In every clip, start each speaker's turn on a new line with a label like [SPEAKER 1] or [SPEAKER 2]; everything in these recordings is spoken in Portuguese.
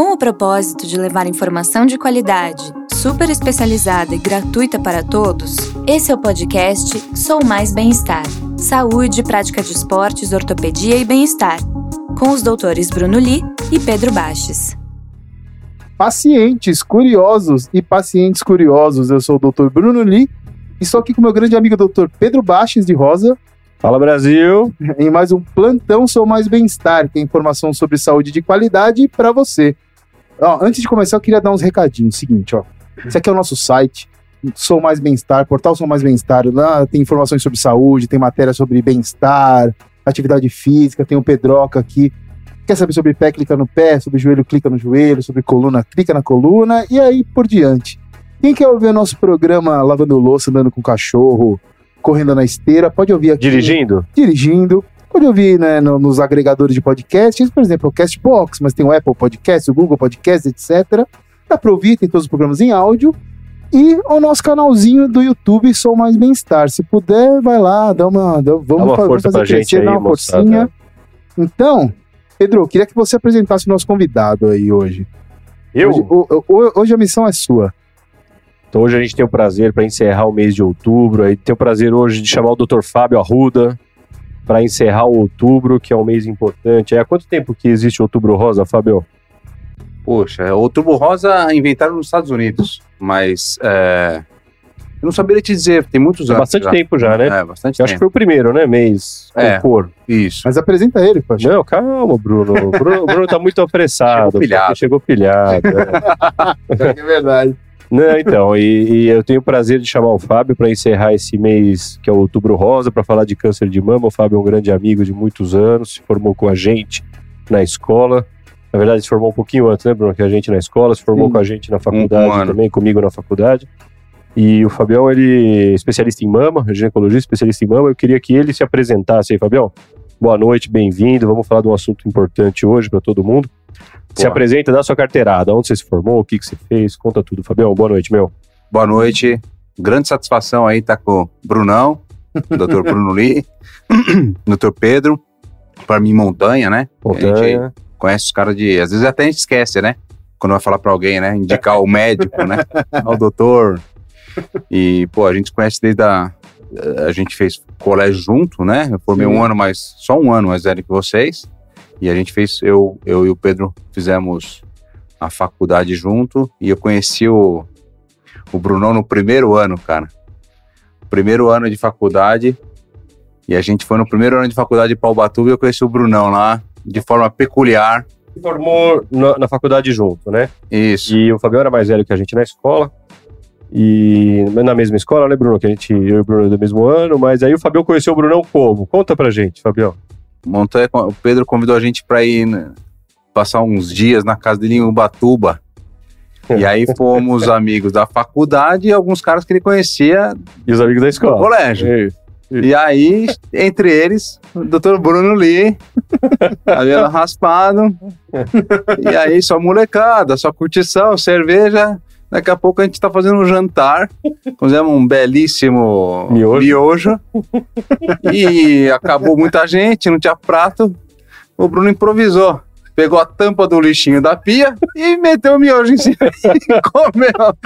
[SPEAKER 1] Com o propósito de levar informação de qualidade, super especializada e gratuita para todos, esse é o podcast Sou Mais Bem-Estar. Saúde, prática de esportes, ortopedia e bem-estar. Com os doutores Bruno Li e Pedro Baches.
[SPEAKER 2] Pacientes curiosos e pacientes curiosos, eu sou o doutor Bruno Li e estou aqui com meu grande amigo doutor Pedro Baches de Rosa.
[SPEAKER 3] Fala Brasil!
[SPEAKER 2] Em mais um Plantão Sou Mais Bem-Estar, que é informação sobre saúde de qualidade para você. Ó, antes de começar, eu queria dar uns recadinhos. Seguinte, ó. Esse aqui é o nosso site, Sou Mais Bem-Estar, portal Sou Mais Bem-Estar. Lá tem informações sobre saúde, tem matéria sobre bem-estar, atividade física, tem o Pedroca aqui. Quer saber sobre pé, clica no pé, sobre joelho, clica no joelho, sobre coluna, clica na coluna, e aí por diante. Quem quer ouvir o nosso programa lavando louça, andando com cachorro, correndo na esteira, pode ouvir aqui.
[SPEAKER 3] Dirigindo?
[SPEAKER 2] Dirigindo. Pode ouvir né, no, nos agregadores de podcasts, por exemplo, o Castbox, mas tem o Apple Podcast, o Google Podcast, etc. Dá para ouvir, tem todos os programas em áudio. E o nosso canalzinho do YouTube Sou Mais Bem-Estar. Se puder, vai lá, dá uma. Dá, vamos,
[SPEAKER 3] dá uma força
[SPEAKER 2] fazer crescer,
[SPEAKER 3] gente aí,
[SPEAKER 2] dá uma forcinha. Então, Pedro, eu queria que você apresentasse o nosso convidado aí hoje.
[SPEAKER 3] Eu?
[SPEAKER 2] Hoje, o- o- hoje a missão é sua.
[SPEAKER 3] Então hoje a gente tem o prazer para encerrar o mês de outubro. Aí tem o prazer hoje de chamar o Dr. Fábio Arruda para encerrar o outubro, que é um mês importante. Aí, há quanto tempo que existe o Outubro Rosa, Fábio?
[SPEAKER 4] Poxa, o Turbo Rosa inventaram nos Estados Unidos, mas é, eu não saberia te dizer, tem muitos anos.
[SPEAKER 3] bastante
[SPEAKER 4] já.
[SPEAKER 3] tempo já, né?
[SPEAKER 4] É, bastante
[SPEAKER 3] Eu acho que
[SPEAKER 4] tempo.
[SPEAKER 3] foi o primeiro, né? Mês com
[SPEAKER 4] É.
[SPEAKER 3] cor.
[SPEAKER 4] Isso.
[SPEAKER 2] Mas apresenta ele, poxa.
[SPEAKER 3] Não, calma, Bruno. O Bruno, Bruno tá muito apressado.
[SPEAKER 4] Chegou pilhado.
[SPEAKER 3] Chegou pilhado. é.
[SPEAKER 2] É verdade.
[SPEAKER 3] Não, então, e, e eu tenho o prazer de chamar o Fábio para encerrar esse mês que é o Outubro Rosa, para falar de câncer de mama. O Fábio é um grande amigo de muitos anos, se formou com a gente na escola. Na verdade, se formou um pouquinho antes, né, Bruno? Que a gente na escola, se formou
[SPEAKER 2] Sim.
[SPEAKER 3] com a gente na faculdade
[SPEAKER 4] um
[SPEAKER 3] também, comigo na faculdade. E o Fabião, ele é especialista em mama, ginecologista, especialista em mama. Eu queria que ele se apresentasse aí, Fabião. Boa noite, bem-vindo. Vamos falar de um assunto importante hoje para todo mundo. Se apresenta, dá sua carteirada. Onde você se formou, o que, que você fez, conta tudo. Fabião, boa noite, meu.
[SPEAKER 4] Boa noite. Grande satisfação aí estar com o Brunão, Dr. Bruno Lee, Dr. Pedro, para mim Montanha, né? A gente
[SPEAKER 3] Montanha.
[SPEAKER 4] conhece os caras de. Às vezes até a gente esquece, né? Quando vai falar para alguém, né? Indicar o médico, né? O doutor. E, pô, a gente conhece desde a. A gente fez colégio junto, né? Eu formei
[SPEAKER 2] Sim.
[SPEAKER 4] um ano mais. Só um ano mais velho que vocês. E a gente fez. Eu, eu e o Pedro fizemos a faculdade junto. E eu conheci o, o Brunão no primeiro ano, cara. Primeiro ano de faculdade. E a gente foi no primeiro ano de faculdade de Paubatuba e eu conheci o Brunão lá de forma peculiar.
[SPEAKER 3] Se formou na, na faculdade junto, né?
[SPEAKER 4] Isso.
[SPEAKER 3] E o Fabião era mais velho que a gente na escola. E na mesma escola, né, Bruno? Que a gente, eu e o Bruno do mesmo ano, mas aí o Fabião conheceu o Brunão como? Conta pra gente, Fabião.
[SPEAKER 4] Montanha, o Pedro convidou a gente para ir né, passar uns dias na casa dele em Ubatuba. E aí fomos amigos da faculdade e alguns caras que ele conhecia
[SPEAKER 3] E os amigos da
[SPEAKER 4] do
[SPEAKER 3] escola.
[SPEAKER 4] colégio.
[SPEAKER 3] Isso.
[SPEAKER 4] E aí, entre eles, o Dr. Bruno Lee, cabelo raspado. E aí, só molecada, só curtição, cerveja. Daqui a pouco a gente tá fazendo um jantar. Fizemos um belíssimo
[SPEAKER 3] Miojo.
[SPEAKER 4] miojo. E acabou muita gente, não tinha prato. O Bruno improvisou. Pegou a tampa do lixinho da pia e meteu o miojo em cima e comeu.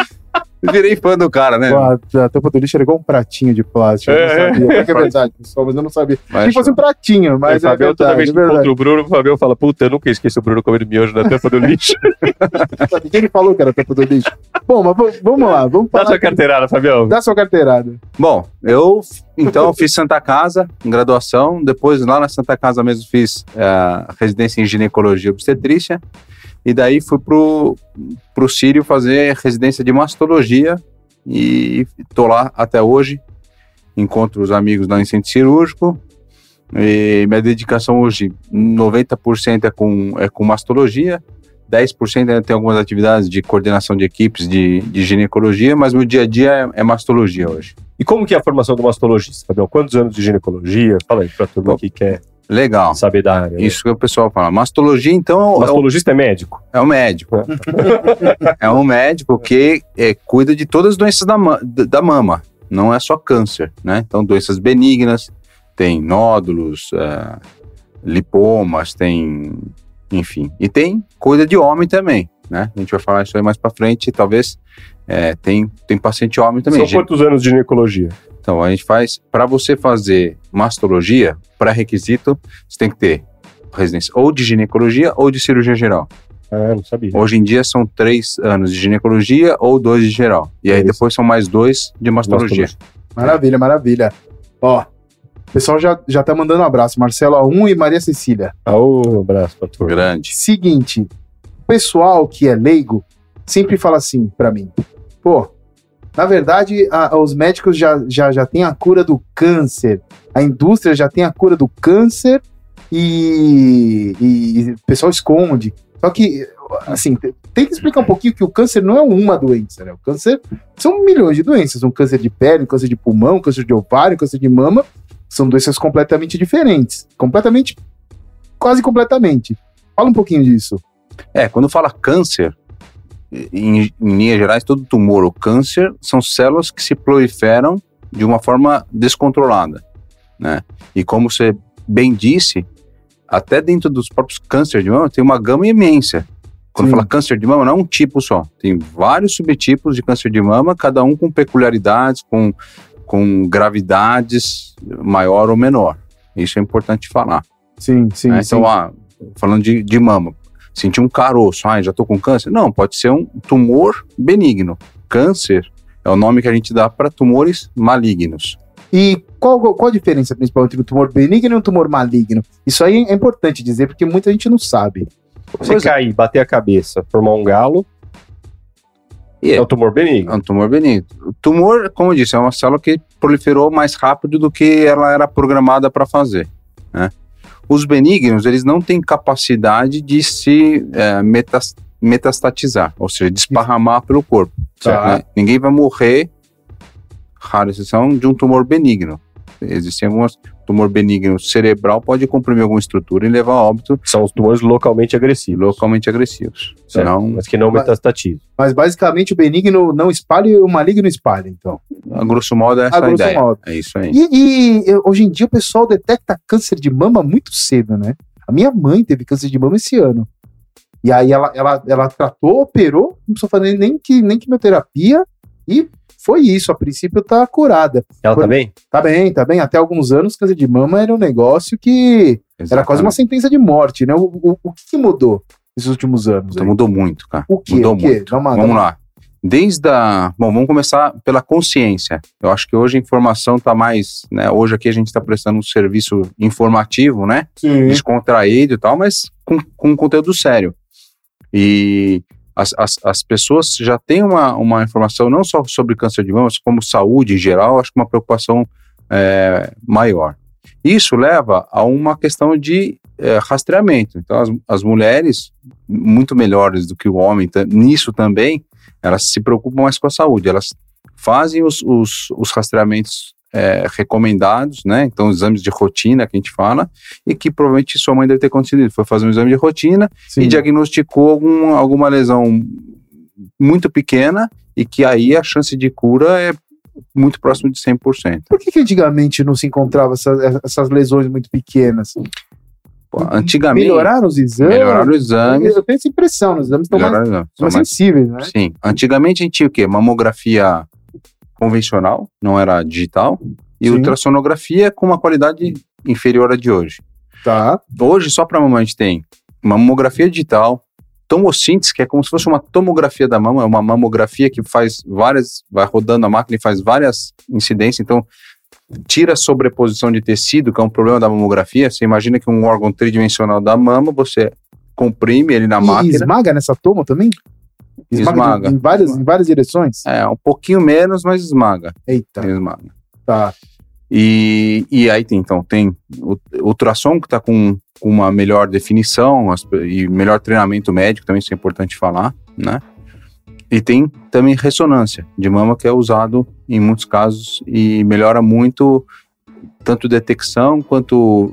[SPEAKER 4] Virei fã do cara, né?
[SPEAKER 2] A, a tampa do lixo era igual um pratinho de plástico. Eu
[SPEAKER 3] É,
[SPEAKER 2] não sabia. Pior que é verdade, pessoal, mas eu não sabia.
[SPEAKER 4] Mas-
[SPEAKER 2] Se fosse um pratinho, mas
[SPEAKER 3] o
[SPEAKER 2] é
[SPEAKER 3] Fabião, toda
[SPEAKER 2] verdade,
[SPEAKER 3] vez
[SPEAKER 2] é
[SPEAKER 3] que encontra
[SPEAKER 2] verdade.
[SPEAKER 3] o Bruno, o Fabião fala: Puta, eu nunca esqueci o Bruno comendo miojo na tampa do lixo.
[SPEAKER 2] Quem ele falou que era a tampa do lixo? Bom, mas vamos lá, vamos
[SPEAKER 3] Dá sua carteirada, Fabião.
[SPEAKER 2] Dá sua carteirada.
[SPEAKER 4] Bom, eu então fiz Santa Casa em graduação, depois lá na Santa Casa mesmo fiz é, a residência em ginecologia e obstetrícia, e daí fui pro, pro Sírio fazer residência de mastologia e tô lá até hoje, encontro os amigos lá em centro cirúrgico, e minha dedicação hoje, 90% é com, é com mastologia, 10% ainda tem algumas atividades de coordenação de equipes de, de ginecologia, mas meu dia a dia é, é mastologia hoje.
[SPEAKER 3] E como que é a formação do mastologista, Fabião? Quantos anos de ginecologia? Fala aí pra turma
[SPEAKER 4] Bom,
[SPEAKER 3] que quer
[SPEAKER 4] Legal.
[SPEAKER 3] saber da área. né?
[SPEAKER 4] Isso que o pessoal fala. Mastologia, então, é um,
[SPEAKER 3] mastologista é médico.
[SPEAKER 4] é um médico. é um médico que é, cuida de todas as doenças da, ma- da mama. Não é só câncer, né? Então, doenças benignas, tem nódulos, é, lipomas, tem enfim. E tem coisa de homem também, né? A gente vai falar isso aí mais pra frente, talvez é, tem, tem paciente homem também.
[SPEAKER 3] São quantos anos de ginecologia?
[SPEAKER 4] Então, a gente faz, para você fazer mastologia, pré-requisito, você tem que ter residência ou de ginecologia ou de cirurgia geral.
[SPEAKER 3] Ah, não sabia.
[SPEAKER 4] Hoje em dia são três anos de ginecologia ou dois de geral. E aí
[SPEAKER 3] É isso.
[SPEAKER 4] depois são mais dois de mastologia.
[SPEAKER 2] Maravilha, maravilha. Ó, o pessoal já, já tá mandando um abraço. Marcelo A1 e Maria Cecília.
[SPEAKER 3] Ah, um abraço pra turma.
[SPEAKER 4] Grande.
[SPEAKER 2] Seguinte, o pessoal que é leigo sempre fala assim pra mim: pô, na verdade, a- os médicos já, já, já têm a cura do câncer, a indústria já tem a cura do câncer e, e- e o pessoal esconde. Só que, assim, te- tem que explicar um pouquinho que o câncer não é uma doença, né? O câncer são milhões de doenças: um câncer de pele, um câncer de pulmão, um câncer de ovário, um câncer de mama. São doenças completamente diferentes. Completamente, quase completamente. Fala um pouquinho disso.
[SPEAKER 4] É, quando fala câncer, em, em linhas gerais, todo tumor ou câncer são células que se proliferam de uma forma descontrolada, né? E como você bem disse, até dentro dos próprios cânceres de mama tem uma gama imensa. Quando
[SPEAKER 2] Sim.
[SPEAKER 4] fala câncer de mama, não é um tipo só. Tem vários subtipos de câncer de mama, cada um com peculiaridades, com, com gravidades maior ou menor. Isso é importante falar.
[SPEAKER 2] Sim, sim. sim.
[SPEAKER 4] Então, ah, falando de, de mama, senti um caroço, ah, já tô com câncer? Não, pode ser um tumor benigno. Câncer é o nome que a gente dá para tumores malignos.
[SPEAKER 2] E qual, qual a diferença principal entre um tumor benigno e um tumor maligno? Isso aí é importante dizer, porque muita gente não sabe.
[SPEAKER 3] Você
[SPEAKER 4] Pois é.
[SPEAKER 3] cair, bater a cabeça, formar um galo,
[SPEAKER 4] E
[SPEAKER 3] é
[SPEAKER 4] é,
[SPEAKER 3] um tumor benigno.
[SPEAKER 4] é um tumor benigno. O tumor, como eu disse, é uma célula que proliferou mais rápido do que ela era programada para fazer. né? Os benignos, eles não têm capacidade de se é, metas- metastatizar, ou seja, desparramar pelo corpo.
[SPEAKER 2] Tá.
[SPEAKER 4] né? Ninguém vai morrer, rara exceção, de um tumor benigno. Existem algumas. Tumor benigno cerebral pode comprimir alguma estrutura e levar a óbito
[SPEAKER 3] São os tumores localmente agressivos.
[SPEAKER 4] localmente agressivos.
[SPEAKER 3] Certo.
[SPEAKER 4] Senão,
[SPEAKER 3] Mas que não metastatizam.
[SPEAKER 2] Mas basicamente o benigno não espalha e o maligno espalha, então.
[SPEAKER 4] a grosso modo, é essa
[SPEAKER 2] A
[SPEAKER 4] a,
[SPEAKER 2] grosso
[SPEAKER 4] ideia.
[SPEAKER 2] modo.
[SPEAKER 4] É isso aí.
[SPEAKER 2] E, e, hoje em dia o pessoal detecta câncer de mama muito cedo, né? A minha mãe teve câncer de mama esse ano. E aí ela, ela, ela tratou, operou, não precisou fazer nem, que, nem quimioterapia e foi isso. A princípio tá curada.
[SPEAKER 3] Ela
[SPEAKER 2] Por-
[SPEAKER 3] tá bem?
[SPEAKER 2] Tá bem, tá bem. Até alguns anos, câncer de mama era um negócio que era quase uma
[SPEAKER 4] Exatamente.
[SPEAKER 2] sentença de morte, né? O, o, o que, mudou nesses últimos anos?
[SPEAKER 4] Então, mudou muito, cara.
[SPEAKER 2] O que?
[SPEAKER 4] Mudou
[SPEAKER 2] O quê?
[SPEAKER 4] muito.
[SPEAKER 2] Dá uma, dá
[SPEAKER 4] Vamos
[SPEAKER 2] uma-
[SPEAKER 4] lá. Desde a. Bom, vamos começar pela consciência. Eu acho que hoje a informação está mais. Né, hoje aqui a gente está prestando um serviço informativo, né?
[SPEAKER 2] Sim.
[SPEAKER 4] Descontraído e tal, mas com, com conteúdo sério. E as, as, as pessoas já têm uma, uma informação não só sobre câncer de mama, mas como saúde em geral, acho que uma preocupação é, maior. Isso leva a uma questão de é, rastreamento. Então, as, as mulheres, muito melhores do que o homem nisso também, elas se preocupam mais com a saúde. Elas fazem os, os, os rastreamentos é, recomendados, né? Então, exames de rotina que a gente fala, e que provavelmente sua mãe deve ter acontecido. Foi fazer um exame de rotina
[SPEAKER 2] Sim.
[SPEAKER 4] e diagnosticou algum, alguma lesão muito pequena e que aí a chance de cura é muito próximo de 100%.
[SPEAKER 2] Por que, que antigamente não se encontrava essa- essas lesões muito pequenas?
[SPEAKER 4] Antigamente,
[SPEAKER 2] Melhoraram os exames?
[SPEAKER 4] melhoraram os exames,
[SPEAKER 2] Eu tenho essa impressão, os exames estão mais, mais
[SPEAKER 4] mais-
[SPEAKER 2] sensíveis, né?
[SPEAKER 4] Sim, antigamente a gente tinha o quê? Mamografia convencional, não era digital, e
[SPEAKER 2] Sim.
[SPEAKER 4] ultrassonografia com uma qualidade inferior à de hoje.
[SPEAKER 2] Tá.
[SPEAKER 4] Hoje, só para mamãe, a gente tem mamografia digital, tomossíntese, que é como se fosse uma tomografia da mama, é uma mamografia que faz várias, vai rodando a máquina e faz várias incidências, então tira a sobreposição de tecido, que é um problema da mamografia. Você imagina que um órgão tridimensional da mama, você comprime ele na
[SPEAKER 2] E
[SPEAKER 4] máquina,
[SPEAKER 2] esmaga nessa toma também?
[SPEAKER 4] Esmaga.
[SPEAKER 2] de- em, várias, em várias direções?
[SPEAKER 4] é um pouquinho menos, mas esmaga,
[SPEAKER 2] Eita,
[SPEAKER 4] esmaga.
[SPEAKER 2] tá.
[SPEAKER 4] E, e aí tem, então, tem o ultrassom que está com, com uma melhor definição as- e melhor treinamento médico, também isso é importante falar, né? E tem também ressonância de mama que é usado em muitos casos e melhora muito tanto detecção quanto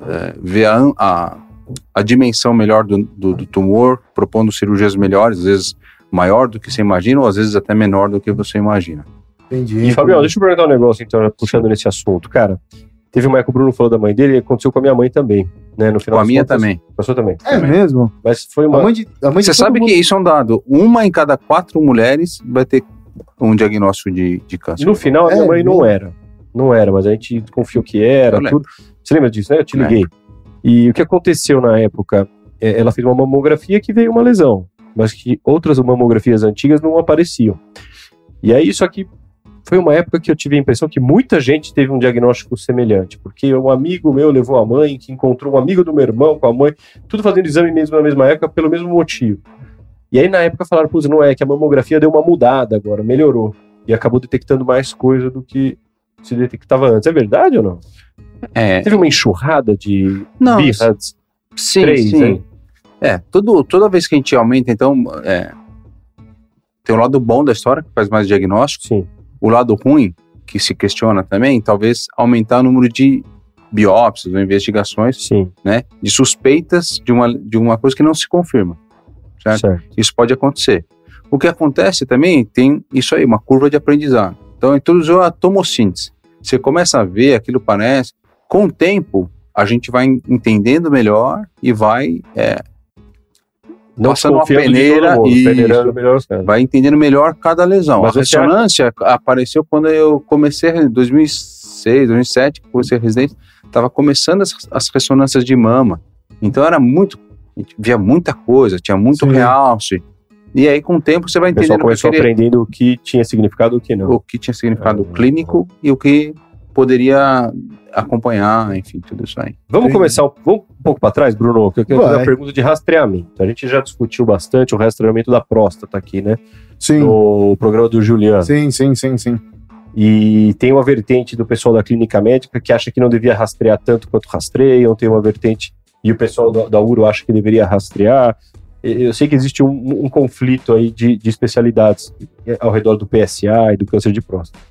[SPEAKER 4] é, ver a, a, a dimensão melhor do, do, do tumor, propondo cirurgias melhores, às vezes maior do que você imagina ou às vezes até menor do que você imagina.
[SPEAKER 2] Entendi.
[SPEAKER 3] E, Fabião, deixa eu perguntar um negócio, então, puxando nesse assunto. Cara, teve uma época que o Bruno falou da mãe dele e aconteceu com a minha mãe também. Né, no final
[SPEAKER 4] Com a minha
[SPEAKER 3] contas,
[SPEAKER 4] também.
[SPEAKER 3] A sua também.
[SPEAKER 2] É mesmo?
[SPEAKER 3] Mas foi
[SPEAKER 2] A
[SPEAKER 3] uma.
[SPEAKER 2] mãe de, a mãe de
[SPEAKER 4] Você sabe
[SPEAKER 2] mundo-
[SPEAKER 4] que isso é um dado. Uma em cada quatro mulheres vai ter um diagnóstico de, de câncer.
[SPEAKER 3] No final, a minha
[SPEAKER 2] É,
[SPEAKER 3] mãe não era. Não era, mas a gente confiou que era, tudo. Você lembra disso, né? Eu te
[SPEAKER 4] Lembro.
[SPEAKER 3] E o que aconteceu na época? é, ela fez uma mamografia que veio uma lesão, mas que outras mamografias antigas não apareciam. E aí, só que foi uma época que eu tive a impressão que muita gente teve um diagnóstico semelhante, porque um amigo meu levou a mãe, que encontrou um amigo do meu irmão com a mãe, tudo fazendo exame mesmo na mesma época, pelo mesmo motivo. E aí, na época, falaram, pô, não é, que a mamografia deu uma mudada agora, melhorou. E acabou detectando mais coisa do que se detectava antes. É verdade ou não?
[SPEAKER 4] É,
[SPEAKER 3] Teve uma enxurrada de
[SPEAKER 4] Não,
[SPEAKER 3] birras.
[SPEAKER 4] sim,
[SPEAKER 3] três,
[SPEAKER 4] sim.
[SPEAKER 3] hein?
[SPEAKER 4] É, tudo, toda vez que a gente aumenta, então, é, tem o lado bom da história, que faz mais diagnóstico,
[SPEAKER 3] Sim.
[SPEAKER 4] o lado ruim, que se questiona também, talvez aumentar o número de biópsias ou investigações,
[SPEAKER 3] Sim,
[SPEAKER 4] né, de suspeitas de uma, de uma coisa que não se confirma. Certo?
[SPEAKER 3] certo.
[SPEAKER 4] Isso pode acontecer. O que acontece também tem isso aí, uma curva de aprendizado. Então, introduziu a tomossíntese. Você começa a ver, aquilo parece. Com o tempo, a gente vai en- entendendo melhor e vai, é,
[SPEAKER 3] Não
[SPEAKER 4] Passando uma peneira
[SPEAKER 3] mundo,
[SPEAKER 4] e-
[SPEAKER 3] melhor
[SPEAKER 4] vai entendendo melhor cada lesão.
[SPEAKER 3] Mas
[SPEAKER 4] a ressonância apareceu quando eu comecei em 2006, 2007, que comecei a residência, estava começando as, as ressonâncias de mama. Então era muito, via muita coisa, tinha muito
[SPEAKER 2] Sim.
[SPEAKER 4] realce. E aí com o tempo você vai
[SPEAKER 3] pessoal
[SPEAKER 4] entendendo que,
[SPEAKER 3] começou
[SPEAKER 4] aquele-
[SPEAKER 3] aprendendo o que tinha significado e o que não.
[SPEAKER 4] o que tinha significado
[SPEAKER 3] Ah,
[SPEAKER 4] clínico e o que poderia acompanhar, enfim, tudo isso aí.
[SPEAKER 3] Vamos começar um, vamos um pouco para trás, Bruno, que eu quero fazer uma pergunta de rastreamento. A gente já discutiu bastante o rastreamento da próstata aqui, né?
[SPEAKER 2] Sim,
[SPEAKER 3] No programa do Juliano.
[SPEAKER 2] sim, sim, sim, sim.
[SPEAKER 3] E tem uma vertente do pessoal da clínica médica que acha que não devia rastrear tanto quanto rastreiam, tem uma vertente e o pessoal da, da URO acha que deveria rastrear. Eu sei que existe um, um conflito aí de, de especialidades eh, ao redor do PSA e do câncer de próstata.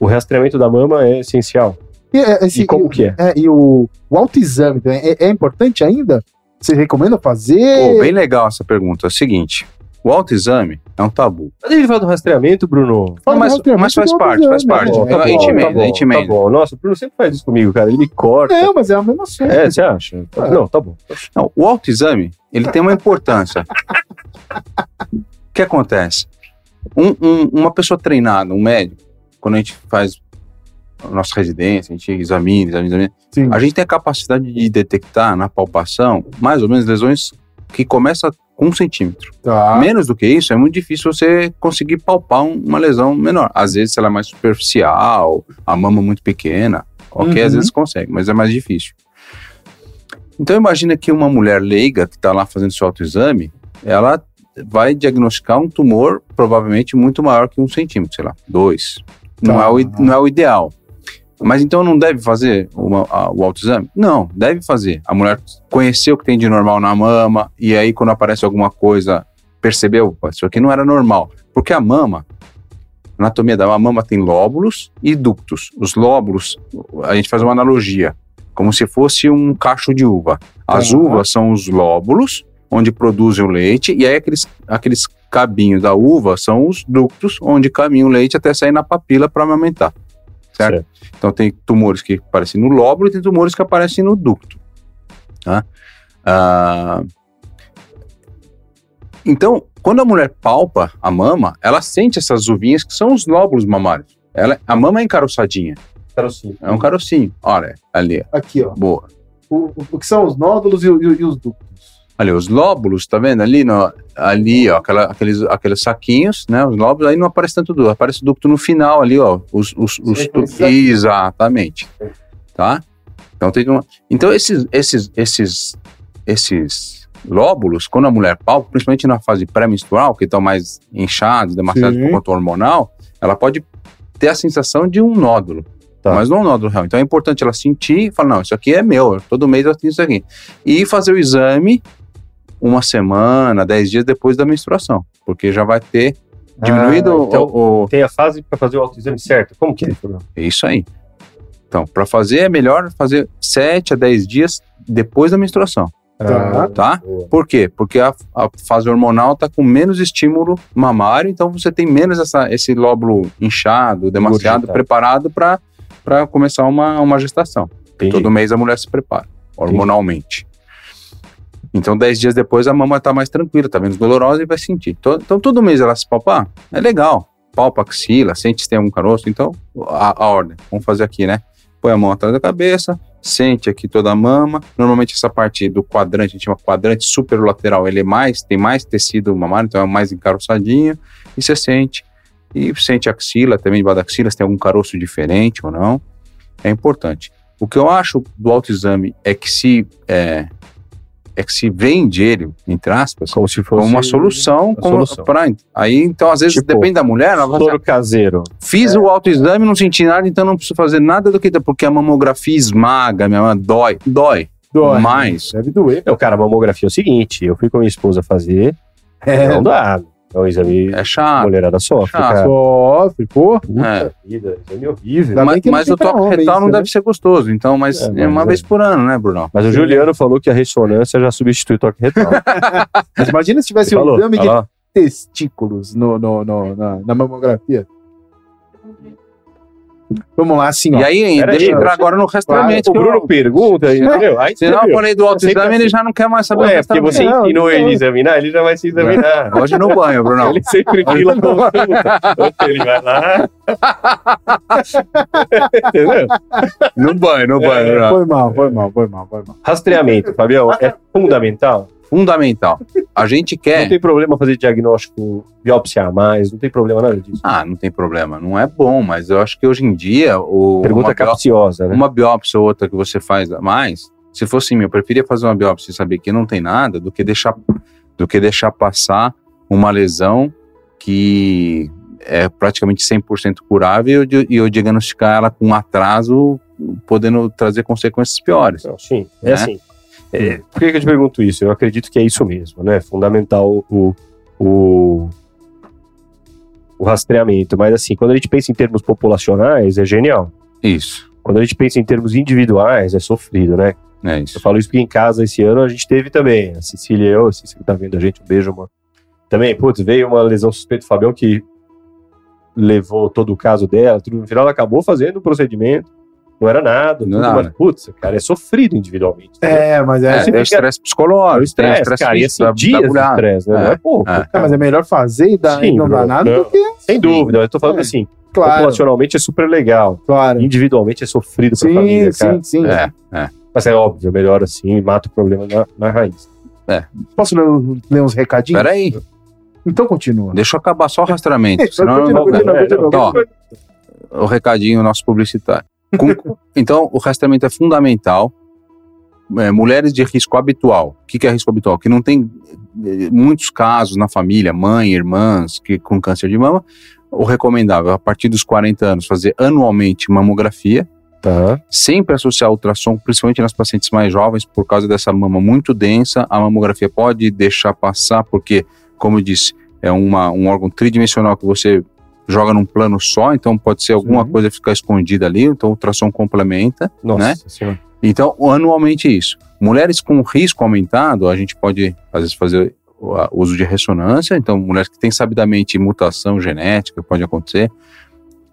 [SPEAKER 3] O rastreamento da mama é essencial.
[SPEAKER 2] E, é, esse-
[SPEAKER 3] E como que é?
[SPEAKER 2] e o, o autoexame também é, é importante ainda? Você recomenda fazer?
[SPEAKER 4] Pô, bem legal essa pergunta. É o seguinte, o autoexame é um tabu.
[SPEAKER 3] Mas a gente fala do rastreamento, Bruno.
[SPEAKER 2] Fala
[SPEAKER 4] mas,
[SPEAKER 2] do rastreamento
[SPEAKER 4] mas faz parte, faz parte.
[SPEAKER 2] Tá
[SPEAKER 4] a gente
[SPEAKER 2] bom,
[SPEAKER 4] emenda,
[SPEAKER 2] tá bom,
[SPEAKER 4] a gente
[SPEAKER 3] Tá
[SPEAKER 4] emenda.
[SPEAKER 3] bom. Nossa, o Bruno sempre faz isso comigo, cara. Ele me corta.
[SPEAKER 2] Não, mas é a mesma coisa.
[SPEAKER 3] É, você acha?
[SPEAKER 2] É.
[SPEAKER 3] Não, tá bom.
[SPEAKER 4] Não, o autoexame, ele tem uma importância. o que acontece? Um- um- uma pessoa treinada, um médico, quando a gente faz a nossa residência, a gente examina, examina, examina, a gente tem a capacidade de detectar na palpação mais ou menos lesões que começam com um centímetro.
[SPEAKER 2] Tá.
[SPEAKER 4] Menos do que isso, é muito difícil você conseguir palpar um- uma lesão menor. Às vezes ela é mais superficial, a mama muito pequena, ok,
[SPEAKER 2] Uhum.
[SPEAKER 4] às vezes consegue, mas é mais difícil. Então imagina que uma mulher leiga que está lá fazendo seu autoexame, ela vai diagnosticar um tumor provavelmente muito maior que um centímetro, sei lá, dois. Não,
[SPEAKER 2] Tá.
[SPEAKER 4] é, o, não é o ideal. Mas então não deve fazer uma- a- o autoexame? Não, deve fazer. A mulher conheceu o que tem de normal na mama, e aí quando aparece alguma coisa, percebeu, "Opa, isso aqui não era normal. Porque a mama, a anatomia da mama tem lóbulos e ductos. Os lóbulos, a gente faz uma analogia, como se fosse um cacho de uva. As
[SPEAKER 2] Tá.
[SPEAKER 4] uvas são os lóbulos, onde produzem o leite, e aí aqueles, aqueles cabinhos da uva são os ductos, onde caminha o leite até sair na papila para amamentar. Certo?
[SPEAKER 3] Certo.
[SPEAKER 4] Então tem tumores que aparecem no lóbulo e tem tumores que aparecem no ducto. Tá? Ah, então, quando a mulher palpa a mama, ela sente essas uvinhas que são os lóbulos mamários. Ela, a mama é encaroçadinha,
[SPEAKER 3] Carocinho.
[SPEAKER 4] é um carocinho. Olha, ali.
[SPEAKER 2] Aqui, ó.
[SPEAKER 4] boa.
[SPEAKER 2] O, o- o que são os nódulos e, e e os ductos?
[SPEAKER 4] Ali, os lóbulos, tá vendo? Ali, no, ali ó, aquela- aqueles, aqueles saquinhos, né? Os lóbulos, aí não aparece tanto ducto, aparece o ducto no final ali, ó. Os, os, os tu-. Exatamente. Tá? Então, tem uma, então esses, esses, esses, esses lóbulos, quando a mulher palpa, principalmente na fase pré-menstrual, que estão mais inchados, demasiado por conta hormonal, ela pode ter a sensação de um nódulo.
[SPEAKER 3] Tá.
[SPEAKER 4] Mas não um nódulo real. Então é importante ela sentir e falar: não, isso aqui é meu, eu- todo mês eu tenho isso aqui. E fazer o exame uma semana, dez dias depois da menstruação, porque já vai ter diminuído
[SPEAKER 3] Ah, então-
[SPEAKER 4] o, o-
[SPEAKER 3] Tem a fase para fazer o autoexame certo. Como que é?
[SPEAKER 4] É isso aí. Então, para fazer é melhor fazer 7 a 10 dias depois da menstruação,
[SPEAKER 2] Tá.
[SPEAKER 4] tá?
[SPEAKER 3] boa.
[SPEAKER 4] Por quê? Porque a, a fase hormonal tá com menos estímulo mamário, então você tem menos essa, esse lóbulo inchado, demasiado
[SPEAKER 3] Engurgitado.
[SPEAKER 4] preparado para começar uma, uma gestação.
[SPEAKER 3] Entendi.
[SPEAKER 4] Todo mês a mulher se prepara. hormonalmente. Então, 10 dias depois, a mama tá mais tranquila, tá menos dolorosa e vai sentir. To- Então, todo mês ela se palpar, é legal. Palpa, axila, sente se tem algum caroço. Então, a, a ordem. Vamos fazer aqui, né? Põe a mão atrás da cabeça, sente aqui toda a mama. Normalmente, essa parte do quadrante, a gente chama quadrante superolateral, ele é mais, tem mais tecido mamário, então é mais encaroçadinho. E você sente. E sente axila, também debaixo da axila, se tem algum caroço diferente ou não. É importante. O que eu acho do autoexame é que se é, é que se vende ele, entre aspas,
[SPEAKER 3] Como se
[SPEAKER 4] como
[SPEAKER 3] fosse
[SPEAKER 4] uma solução, como
[SPEAKER 3] solução.
[SPEAKER 4] pra, aí então às vezes
[SPEAKER 3] Tipo,
[SPEAKER 4] depende da mulher, ela vai dizer,
[SPEAKER 3] Soro caseiro.
[SPEAKER 4] fiz o autoexame, não senti nada, então não preciso fazer nada do que porque a mamografia esmaga, minha mama dói, dói,
[SPEAKER 2] Dói.
[SPEAKER 4] mais.
[SPEAKER 2] Deve doer.
[SPEAKER 3] Não, cara, a mamografia é o seguinte: eu fui com a minha esposa fazer,
[SPEAKER 2] É,
[SPEAKER 3] não dá. É um exame.
[SPEAKER 4] É
[SPEAKER 3] A
[SPEAKER 4] chato.
[SPEAKER 3] mulherada sofre,
[SPEAKER 4] chato.
[SPEAKER 3] cara.
[SPEAKER 2] sofre, pô.
[SPEAKER 3] Puta
[SPEAKER 4] É.
[SPEAKER 3] vida, exame horrível.
[SPEAKER 2] Ainda
[SPEAKER 4] Mas, mas o toque retal
[SPEAKER 2] isso,
[SPEAKER 4] não
[SPEAKER 2] né?
[SPEAKER 4] deve ser gostoso, então, mas
[SPEAKER 3] É,
[SPEAKER 4] é,
[SPEAKER 3] mas
[SPEAKER 4] uma
[SPEAKER 3] é.
[SPEAKER 4] vez por ano, né, Bruno?
[SPEAKER 3] Mas o Juliano falou que a ressonância já substitui o toque retal.
[SPEAKER 2] Mas imagina se tivesse
[SPEAKER 3] Ele
[SPEAKER 2] um
[SPEAKER 3] falou,
[SPEAKER 2] exame de
[SPEAKER 3] olha lá.
[SPEAKER 2] testículos no, no, no- na, na mamografia. Vamos lá, assim, ó.
[SPEAKER 4] E aí,
[SPEAKER 3] Pera
[SPEAKER 4] deixa eu entrar agora no rastreamento.
[SPEAKER 3] O Bruno pergunta, entendeu? Aí,
[SPEAKER 4] Senão eu falei do autoexame, ele
[SPEAKER 3] assim.
[SPEAKER 4] já não quer mais saber
[SPEAKER 3] é porque você ensinou ele a examinar, ele já vai se examinar.
[SPEAKER 4] Hoje no banho, Bruno.
[SPEAKER 3] Ele sempre fila consulta. Ele vai lá. Entendeu?
[SPEAKER 4] No banho, no banho, Bruno.
[SPEAKER 2] Foi mal, foi mal, foi mal, foi mal.
[SPEAKER 3] Rastreamento, Fabião, é fundamental.
[SPEAKER 4] Fundamental. A gente
[SPEAKER 3] Não
[SPEAKER 4] quer.
[SPEAKER 3] tem problema fazer diagnóstico, biópsia a mais, não tem problema nada disso.
[SPEAKER 4] Ah, não tem problema. Não é bom, mas eu acho que hoje em dia o,
[SPEAKER 3] Pergunta capciosa, né?
[SPEAKER 4] uma biópsia ou outra que você faz a mais, se fosse mim, eu preferia fazer uma biópsia e saber que não tem nada do que deixar, do que deixar passar uma lesão que é praticamente 100% curável e eu di- eu diagnosticar ela com atraso, podendo trazer consequências piores.
[SPEAKER 3] Não, sim, é
[SPEAKER 4] Né?
[SPEAKER 3] assim. É, por que, que eu te pergunto isso? Eu acredito que é isso mesmo, né? Fundamental o, o, o rastreamento. Mas assim, quando a gente pensa em termos populacionais, é genial.
[SPEAKER 4] Isso,
[SPEAKER 3] Quando a gente pensa em termos individuais, é sofrido, né?
[SPEAKER 4] é
[SPEAKER 3] Eu
[SPEAKER 4] isso.
[SPEAKER 3] falo isso porque em casa esse ano a gente teve também. A Cecília e eu, a Cecília que tá vendo a gente, um beijo, amor. Também, putz, veio uma lesão suspeita do Fabião que levou todo o caso dela, tudo. No final ela acabou fazendo o procedimento, não era nada,
[SPEAKER 4] Não
[SPEAKER 3] tudo,
[SPEAKER 4] nada.
[SPEAKER 3] mas, putz, cara, é sofrido individualmente.
[SPEAKER 2] É, mas é,
[SPEAKER 4] É,
[SPEAKER 2] fica-
[SPEAKER 4] estresse
[SPEAKER 3] É o
[SPEAKER 4] psicológico, tem
[SPEAKER 3] estresse,
[SPEAKER 4] estresse
[SPEAKER 3] cara, e assim,
[SPEAKER 4] da-
[SPEAKER 3] dias
[SPEAKER 4] da
[SPEAKER 3] de estresse, né? Não
[SPEAKER 4] É,
[SPEAKER 3] é pouco.
[SPEAKER 4] é.
[SPEAKER 2] é, mas é melhor fazer e, dar,
[SPEAKER 3] Sim,
[SPEAKER 2] não dar nada
[SPEAKER 3] não.
[SPEAKER 2] do que.
[SPEAKER 3] Sem dúvida, eu tô falando
[SPEAKER 2] É.
[SPEAKER 3] assim,
[SPEAKER 2] Claro,
[SPEAKER 3] populacionalmente é super legal,
[SPEAKER 2] claro.
[SPEAKER 3] individualmente é sofrido pra
[SPEAKER 2] Sim,
[SPEAKER 3] família, cara.
[SPEAKER 2] sim, sim.
[SPEAKER 4] É, é.
[SPEAKER 3] Mas é óbvio, melhor assim, mata o problema na, na raiz.
[SPEAKER 2] Posso ler, ler uns recadinhos?
[SPEAKER 4] Peraí,
[SPEAKER 2] Então continua.
[SPEAKER 4] deixa eu acabar só o rastreamento, senão eu
[SPEAKER 2] Continua,
[SPEAKER 4] não vou-
[SPEAKER 2] continua,
[SPEAKER 3] É,
[SPEAKER 2] continua,
[SPEAKER 3] não,
[SPEAKER 2] continua.
[SPEAKER 4] o recadinho nosso publicitário. Com- então, o rastreamento é fundamental. É, mulheres de risco habitual. O que, que é risco habitual? Que não tem eh, muitos casos na família, mãe, irmãs, que com câncer de mama. O recomendável, a partir dos 40 anos, fazer anualmente mamografia,
[SPEAKER 3] Tá.
[SPEAKER 4] sempre associar ultrassom, principalmente nas pacientes mais jovens, por causa dessa mama muito densa. A mamografia pode deixar passar, porque, como eu disse, é uma, um órgão tridimensional que você joga num plano só, então pode ser alguma
[SPEAKER 2] Sim.
[SPEAKER 4] coisa ficar escondida ali, então o ultrassom complementa.
[SPEAKER 3] Nossa
[SPEAKER 4] Né?
[SPEAKER 3] senhora.
[SPEAKER 4] Então, anualmente isso. Mulheres com risco aumentado, a gente pode, às vezes, fazer o a- uso de ressonância. Então, mulheres que têm sabidamente mutação genética, pode acontecer.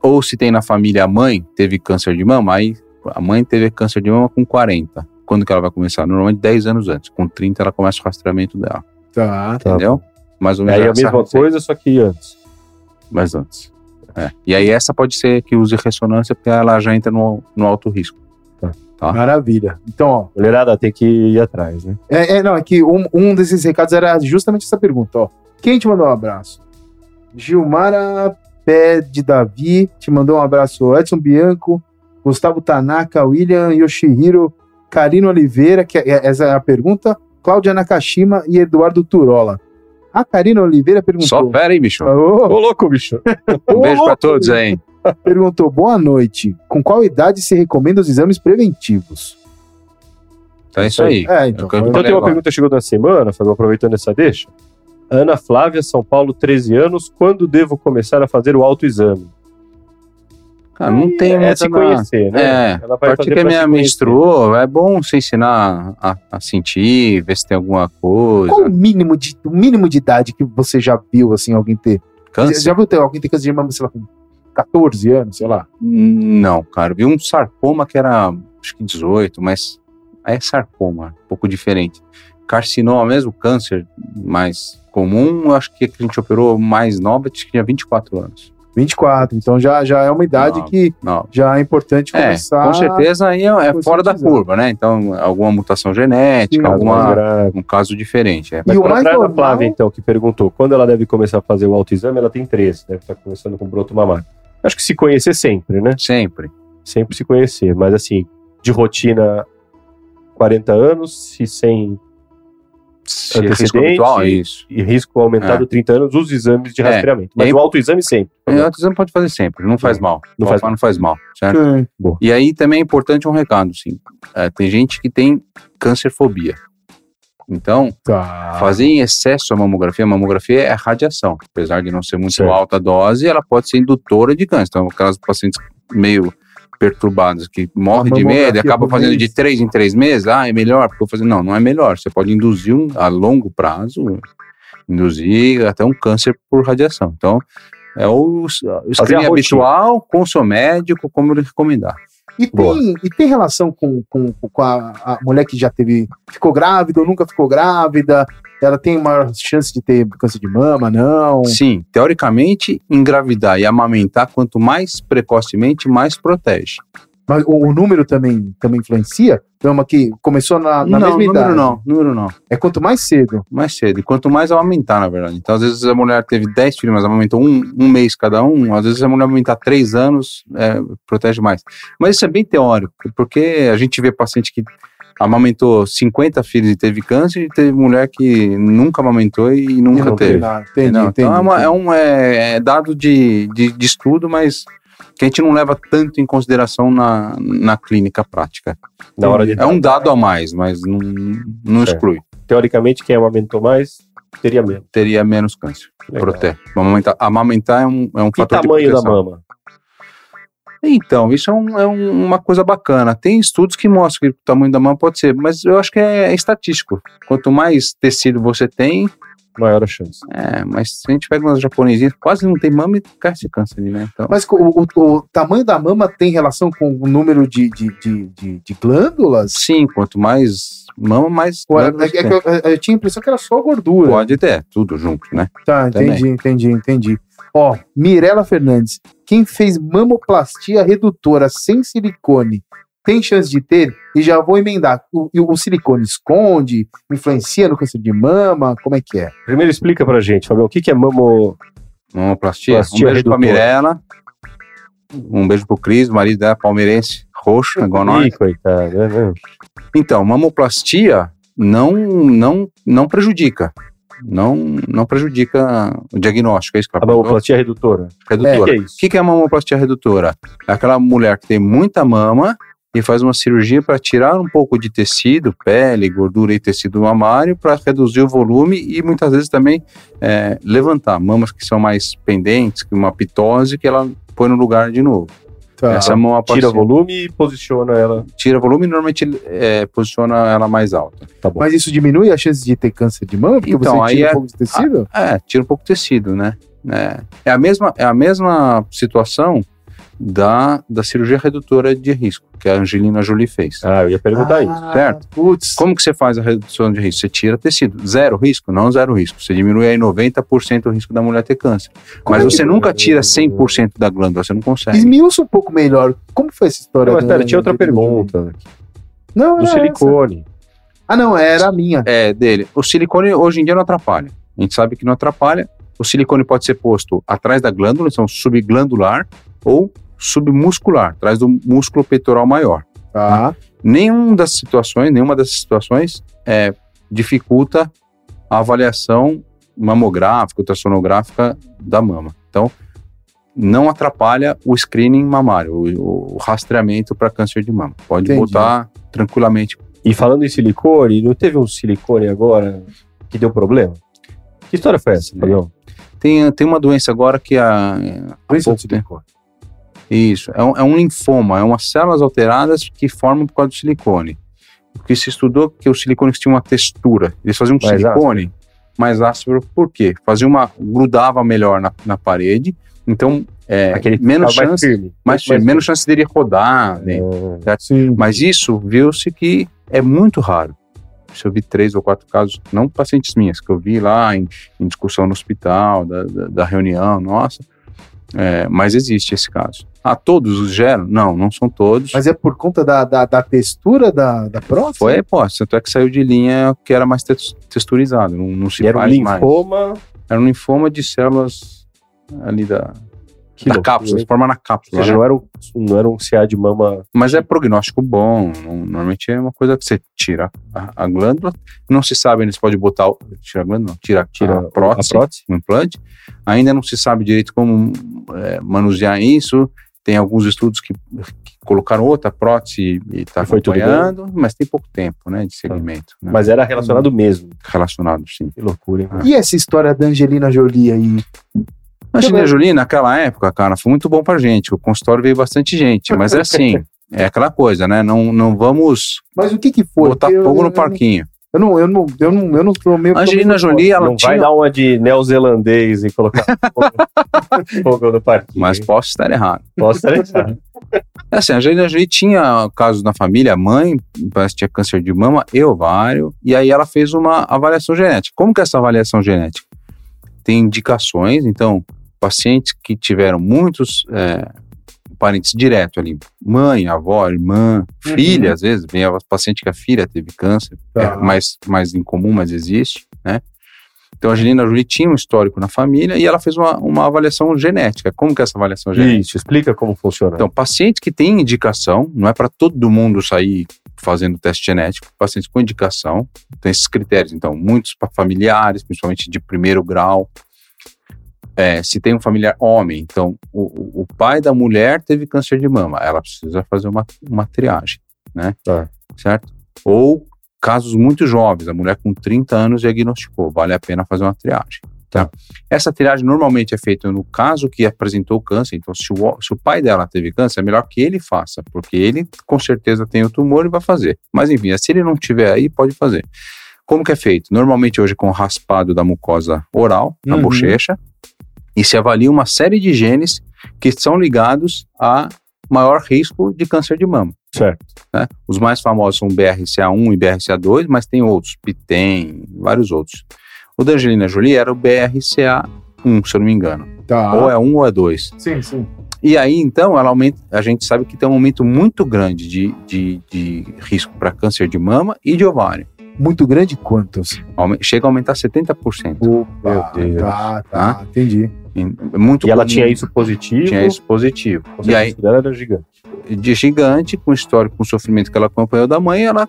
[SPEAKER 4] Ou se tem na família a mãe teve câncer de mama, aí a mãe teve câncer de mama com 40. Quando que ela vai começar? Normalmente 10 anos antes. Com 30 ela começa o rastreamento dela.
[SPEAKER 2] Tá.
[SPEAKER 3] Tá.
[SPEAKER 4] Entendeu? Mais ou
[SPEAKER 3] Aí
[SPEAKER 4] menos
[SPEAKER 3] é a
[SPEAKER 4] essa
[SPEAKER 3] mesma
[SPEAKER 4] receita,
[SPEAKER 3] coisa, só que antes.
[SPEAKER 4] Mas antes. É. E aí essa pode ser que use ressonância, porque ela já entra no, no alto risco. Tá.
[SPEAKER 2] Maravilha. Então, ó.
[SPEAKER 3] Mulherada tem que ir atrás, né?
[SPEAKER 2] É, é, não, é que um, um desses recados era justamente essa pergunta, ó. Quem te mandou um abraço? Gilmara Pé de Davi te mandou um abraço. Edson Bianco, Gustavo Tanaka, William Yoshihiro, Karino Oliveira, que é, essa é a pergunta, Cláudia Nakashima e Eduardo Turola. A Karina Oliveira perguntou.
[SPEAKER 4] Só fera aí, bicho.
[SPEAKER 2] Ô,
[SPEAKER 3] Ô, louco, bicho.
[SPEAKER 4] Um beijo pra todos aí.
[SPEAKER 2] Perguntou: boa noite. Com qual idade se recomenda os exames preventivos?
[SPEAKER 4] Então é isso aí.
[SPEAKER 2] É, então.
[SPEAKER 4] É eu
[SPEAKER 3] Então tem uma pergunta que chegou na semana, Fábio, aproveitando essa deixa. Ana Flávia, São Paulo, 13 anos. Quando devo começar a fazer o autoexame?
[SPEAKER 4] Cara, não tem
[SPEAKER 3] é
[SPEAKER 4] muita
[SPEAKER 3] se
[SPEAKER 4] na-
[SPEAKER 3] conhecer, né?
[SPEAKER 4] É,
[SPEAKER 3] Ela
[SPEAKER 4] a partir que a minha
[SPEAKER 3] se
[SPEAKER 4] menstruou, é bom você ensinar a, a sentir, ver se tem alguma coisa.
[SPEAKER 2] Qual o mínimo de, o mínimo de idade que você já viu, assim, alguém ter?
[SPEAKER 4] Câncer?
[SPEAKER 2] Você já viu ter alguém ter câncer de mama, sei lá, com 14 anos, sei lá?
[SPEAKER 4] Não, cara. Vi um sarcoma que era, acho que 18, mas é sarcoma, um pouco diferente. Carcinoma mesmo, câncer mais comum, eu acho que a gente operou mais nova, acho que tinha 24 anos.
[SPEAKER 2] 24, então já, já é uma idade
[SPEAKER 4] Não,
[SPEAKER 2] que
[SPEAKER 4] Não.
[SPEAKER 2] já é importante
[SPEAKER 4] É,
[SPEAKER 2] começar.
[SPEAKER 4] com certeza aí é, é fora da curva, né? Então, alguma mutação genética,
[SPEAKER 2] Sim,
[SPEAKER 4] alguma, um caso diferente. É.
[SPEAKER 2] E o mais normal-
[SPEAKER 3] Flávia, então, que perguntou, quando ela deve começar a fazer o autoexame, ela tem 13, deve estar começando com broto mamário. Acho que se conhecer sempre, né?
[SPEAKER 4] Sempre.
[SPEAKER 3] Sempre se conhecer, mas assim, de rotina 40 anos, se sem
[SPEAKER 4] Se risco habitual, é isso.
[SPEAKER 3] e risco aumentado
[SPEAKER 4] É.
[SPEAKER 3] 30 anos, os exames de
[SPEAKER 4] É.
[SPEAKER 3] rastreamento. Mas
[SPEAKER 4] E aí-
[SPEAKER 3] o autoexame sempre.
[SPEAKER 4] É, o autoexame pode fazer sempre, não faz mal.
[SPEAKER 3] Não faz
[SPEAKER 4] faz, não faz mal, certo?
[SPEAKER 2] Sim.
[SPEAKER 4] E aí também é importante um recado, sim. É, tem gente que tem câncerfobia. Então,
[SPEAKER 2] Tá.
[SPEAKER 4] fazer em excesso a mamografia, a mamografia é radiação. Apesar de não ser muito
[SPEAKER 3] Certo.
[SPEAKER 4] alta a dose, ela pode ser indutora de câncer. Então, aquelas pacientes meio perturbadas que morrem de medo e acabam
[SPEAKER 2] por
[SPEAKER 4] fazendo
[SPEAKER 2] mês.
[SPEAKER 4] de três em três meses, ah, é melhor, porque eu fazer. Não, não é melhor. Você pode induzir um, a longo prazo, induzir até um câncer por radiação. Então, é o, screening habitual com o seu médico, como ele recomendar.
[SPEAKER 2] E
[SPEAKER 3] Boa.
[SPEAKER 2] tem, e tem relação com, com, com a, a mulher que já teve, ficou grávida ou nunca ficou grávida? Ela tem maior chance de ter câncer de mama, não?
[SPEAKER 4] Sim, teoricamente, engravidar e amamentar, quanto mais precocemente, mais protege.
[SPEAKER 2] Mas o, o número também, também influencia? É uma que começou na, na
[SPEAKER 4] não,
[SPEAKER 2] mesma
[SPEAKER 4] número
[SPEAKER 2] idade.
[SPEAKER 4] não, número não.
[SPEAKER 2] É quanto mais cedo.
[SPEAKER 4] Mais cedo. E quanto mais amamentar, na verdade. Então, às vezes a mulher teve 10 filhos, mas amamentou um, um mês cada um. Às vezes a mulher amamentar 3 anos, é, protege mais. Mas isso é bem teórico, porque a gente vê paciente que amamentou 50 filhos e teve câncer, e teve mulher que nunca amamentou e nunca teve.
[SPEAKER 2] nada. Entendi,
[SPEAKER 4] Não,
[SPEAKER 2] entendi.
[SPEAKER 4] então é, uma- é um é, é dado de, de, de estudo, mas que a gente não leva tanto em consideração na, na clínica prática.
[SPEAKER 3] Na hora de
[SPEAKER 4] É um dado a mais, mas não, não
[SPEAKER 3] Certo.
[SPEAKER 4] exclui.
[SPEAKER 3] Teoricamente, quem amamentou mais teria menos.
[SPEAKER 4] Teria menos câncer.
[SPEAKER 3] Legal.
[SPEAKER 4] Protege. Amamentar, amamentar é um, é um
[SPEAKER 3] Que
[SPEAKER 4] fator
[SPEAKER 3] tamanho
[SPEAKER 4] de
[SPEAKER 3] da
[SPEAKER 4] proteção.
[SPEAKER 3] mama?
[SPEAKER 4] Então, isso é, um- é um- uma coisa bacana. Tem estudos que mostram que o tamanho da mama pode ser, mas eu acho que é, estatístico. Quanto mais tecido você tem,
[SPEAKER 3] Maior a chance.
[SPEAKER 4] é, mas se a gente pega umas japonesinhas, quase não tem mama e cai esse câncer ali, né? Então,
[SPEAKER 2] Mas o, o- o tamanho da mama tem relação com o número de, de, de, de- de glândulas?
[SPEAKER 4] sim, quanto mais mama, mais
[SPEAKER 2] é- é que
[SPEAKER 4] tem.
[SPEAKER 2] eu, eu tinha a impressão que era só gordura.
[SPEAKER 4] Pode ter, tudo junto, né?
[SPEAKER 2] Tá,
[SPEAKER 4] Também.
[SPEAKER 2] entendi, entendi, entendi. Ó, Mirela Fernandes, quem fez mamoplastia redutora sem silicone tem chance de ter? E já vou emendar. O, e o silicone esconde? Influencia no câncer de mama? Como é que é?
[SPEAKER 3] Primeiro explica pra gente, Fabião, o que, que é mamo...
[SPEAKER 4] Mamoplastia.
[SPEAKER 3] Plastia
[SPEAKER 4] um beijo pra
[SPEAKER 3] redutora.
[SPEAKER 4] Mirella. Um beijo pro Cris, o marido dela, palmeirense, roxo, igual nós.
[SPEAKER 3] Ih, coitado, né? né?
[SPEAKER 4] Então, mamoplastia não, não, não prejudica. Não, não prejudica o diagnóstico, é isso que
[SPEAKER 3] A mamoplastia redutora. O
[SPEAKER 4] Redutora.
[SPEAKER 3] que é isso?
[SPEAKER 4] O que, que é a mamoplastia redutora? É aquela mulher que tem muita mama e faz uma cirurgia para tirar um pouco de tecido, pele, gordura e tecido mamário para reduzir o volume e muitas vezes também é, levantar mamas que são mais pendentes, que uma pitose que ela põe no lugar de novo.
[SPEAKER 2] Tá.
[SPEAKER 4] Essa é a mamoplastia.
[SPEAKER 3] Tira volume e posiciona ela.
[SPEAKER 4] Tira volume e normalmente é, posiciona ela mais alta.
[SPEAKER 3] Tá bom.
[SPEAKER 2] Mas isso diminui a chance de ter câncer de mama? Porque
[SPEAKER 4] Então,
[SPEAKER 2] você
[SPEAKER 4] aí
[SPEAKER 2] tira
[SPEAKER 4] é-
[SPEAKER 2] um pouco de tecido?
[SPEAKER 4] É, tira um pouco de tecido, né? É, é, a, mesma, é a mesma situação da, da cirurgia redutora de risco, que a Angelina Jolie fez.
[SPEAKER 3] Ah, eu ia perguntar isso.
[SPEAKER 4] certo?
[SPEAKER 2] Putz.
[SPEAKER 4] Como que você faz a redução de risco? Você tira tecido. Zero risco? Não zero risco. Você diminui aí 90% o risco da mulher ter câncer.
[SPEAKER 2] Como
[SPEAKER 4] Mas
[SPEAKER 2] é que-
[SPEAKER 4] você nunca tira 100% da glândula, você não consegue.
[SPEAKER 2] Esmiuça um pouco melhor. Como foi essa história?
[SPEAKER 3] Não, mas pera, tinha outra pergunta.
[SPEAKER 2] Não,
[SPEAKER 3] Do silicone.
[SPEAKER 2] essa. Ah, não, era a minha.
[SPEAKER 4] É, dele. O silicone hoje em dia não atrapalha. A gente sabe que não atrapalha. O silicone pode ser posto atrás da glândula, então subglandular, ou submuscular, atrás do músculo peitoral maior.
[SPEAKER 2] Tá.
[SPEAKER 4] Nenhuma das situações, nenhuma dessas situações é, dificulta a avaliação mamográfica, ultrassonográfica da mama. Então, não atrapalha o screening mamário, o, o rastreamento para câncer de mama. Pode
[SPEAKER 2] Entendi.
[SPEAKER 4] botar tranquilamente.
[SPEAKER 3] E falando em silicone, não teve um silicone agora que deu problema? Que história foi essa, Fabião?
[SPEAKER 4] Tem, tem uma doença agora que a, há
[SPEAKER 2] Doença
[SPEAKER 4] pouco
[SPEAKER 2] de silicone.
[SPEAKER 4] Isso, é um, é um linfoma, é umas células alteradas que formam por causa do silicone. O que se estudou que os silicones tinham uma textura. Eles faziam um
[SPEAKER 3] Mais
[SPEAKER 4] silicone mais áspero, por quê? Fazia uma. grudava melhor na, na parede Então, é,
[SPEAKER 3] Aquele
[SPEAKER 4] menos
[SPEAKER 3] ficava mais
[SPEAKER 4] chance,
[SPEAKER 3] firme.
[SPEAKER 4] mais, firme, menos chance dele rodar. né?
[SPEAKER 3] É.
[SPEAKER 4] Mas isso viu-se que é muito raro. Eu vi três ou quatro casos, não pacientes minhas, que eu vi lá em, em discussão no hospital, da, da, da reunião, nossa. É, mas existe esse caso. Ah, todos os geram? Não, não são todos.
[SPEAKER 2] Mas é por conta da, da, da textura da, da prótese?
[SPEAKER 4] Foi a hipótese, tanto é que saiu de linha que era mais tex- texturizado, não, não se
[SPEAKER 3] E era um
[SPEAKER 4] faz mais.
[SPEAKER 3] linfoma.
[SPEAKER 4] Era um linfoma de células ali da,
[SPEAKER 3] Que
[SPEAKER 4] da
[SPEAKER 3] loucura,
[SPEAKER 4] cápsula, se forma na
[SPEAKER 3] Ou
[SPEAKER 4] cápsula.
[SPEAKER 3] seja,
[SPEAKER 4] né?
[SPEAKER 3] não era, um, não era um CA de mama.
[SPEAKER 4] Mas é prognóstico bom. normalmente é uma coisa que você tira a, a glândula. Não se sabe ainda se pode botar. o- Tira a glândula, não. Tira,
[SPEAKER 3] Tira
[SPEAKER 4] a prótese,
[SPEAKER 3] a prótese.
[SPEAKER 4] o implante. Ainda não se sabe direito como é, manusear isso. Tem alguns estudos que, que colocaram outra prótese e está acompanhando, mas tem pouco tempo né, de segmento né,
[SPEAKER 3] Mas era relacionado mesmo.
[SPEAKER 4] relacionado, sim.
[SPEAKER 3] Que loucura, hein?
[SPEAKER 2] E essa história da Angelina Jolie aí?
[SPEAKER 4] A Angelina Jolie, naquela época, cara, foi muito bom pra gente. O consultório veio bastante gente, mas é assim, é aquela coisa, né? Não, não vamos
[SPEAKER 2] Mas o que que foi?
[SPEAKER 4] botar
[SPEAKER 2] eu-
[SPEAKER 4] fogo no
[SPEAKER 2] eu-
[SPEAKER 4] parquinho.
[SPEAKER 2] Eu não, eu não, eu não, eu não tô meio.
[SPEAKER 4] A Angelina Jolie, ela
[SPEAKER 3] não
[SPEAKER 4] tinha...
[SPEAKER 3] vai dar uma de neozelandês e colocar fogo, no parquinho.
[SPEAKER 4] Mas posso estar errado.
[SPEAKER 3] posso estar errado.
[SPEAKER 4] É assim, a Angelina Jolie tinha casos na família, a mãe parece que tinha câncer de mama e ovário, e aí ela fez uma avaliação genética. Como que é essa avaliação genética? Tem indicações, então, pacientes que tiveram muitos é, parentes direto ali, mãe, avó, irmã,
[SPEAKER 2] Uhum.
[SPEAKER 4] filha, às vezes, vem a paciente que a filha teve câncer,
[SPEAKER 2] Tá.
[SPEAKER 4] é mais, mais incomum, mas existe, né? Então, a Angelina Jolie tinha um histórico na família e ela fez uma, uma avaliação genética. Como que é essa avaliação genética?
[SPEAKER 3] Isso, explica como funciona.
[SPEAKER 4] Então, pacientes que têm indicação, não é para todo mundo sair fazendo teste genético, pacientes com indicação, tem esses critérios. Então, muitos familiares, principalmente de primeiro grau. É, se tem um familiar homem, então o, o- pai da mulher teve câncer de mama, ela precisa fazer uma, uma triagem, né?
[SPEAKER 3] Tá.
[SPEAKER 4] Certo? Ou casos muito jovens, a mulher com 30 anos diagnosticou, vale a pena fazer uma triagem. Tá? Essa triagem normalmente é feita no caso que apresentou câncer. Então, se o, se o pai dela teve câncer, é melhor que ele faça, porque ele com certeza tem o tumor e vai fazer. Mas enfim, se ele não tiver aí, pode fazer. Como que é feito? Normalmente hoje com raspado da mucosa oral, na
[SPEAKER 2] Uhum.
[SPEAKER 4] bochecha, e se avalia uma série de genes que são ligados a maior risco de câncer de mama.
[SPEAKER 3] Certo.
[SPEAKER 4] né? Os mais famosos são BRCA1 e BRCA2, mas tem outros, PITEM, vários outros. O da Angelina Jolie era o BRCA1, se eu não me engano.
[SPEAKER 2] Tá.
[SPEAKER 4] Ou é 1 ou é 2.
[SPEAKER 2] Sim, sim.
[SPEAKER 4] E aí, então, ela aumenta, a gente sabe que tem um aumento muito grande de, de, de risco para câncer de mama e de ovário.
[SPEAKER 2] Muito grande quantos?
[SPEAKER 4] Chega a aumentar 70%.
[SPEAKER 3] Meu
[SPEAKER 2] Ah,
[SPEAKER 3] Deus.
[SPEAKER 2] Tá, tá, entendi.
[SPEAKER 4] É Muito
[SPEAKER 3] E ela
[SPEAKER 4] comum.
[SPEAKER 3] tinha isso positivo.
[SPEAKER 4] Tinha isso positivo. E
[SPEAKER 3] o
[SPEAKER 4] aí,
[SPEAKER 3] dela era gigante.
[SPEAKER 4] de gigante, com histórico, com sofrimento que ela acompanhou da mãe, ela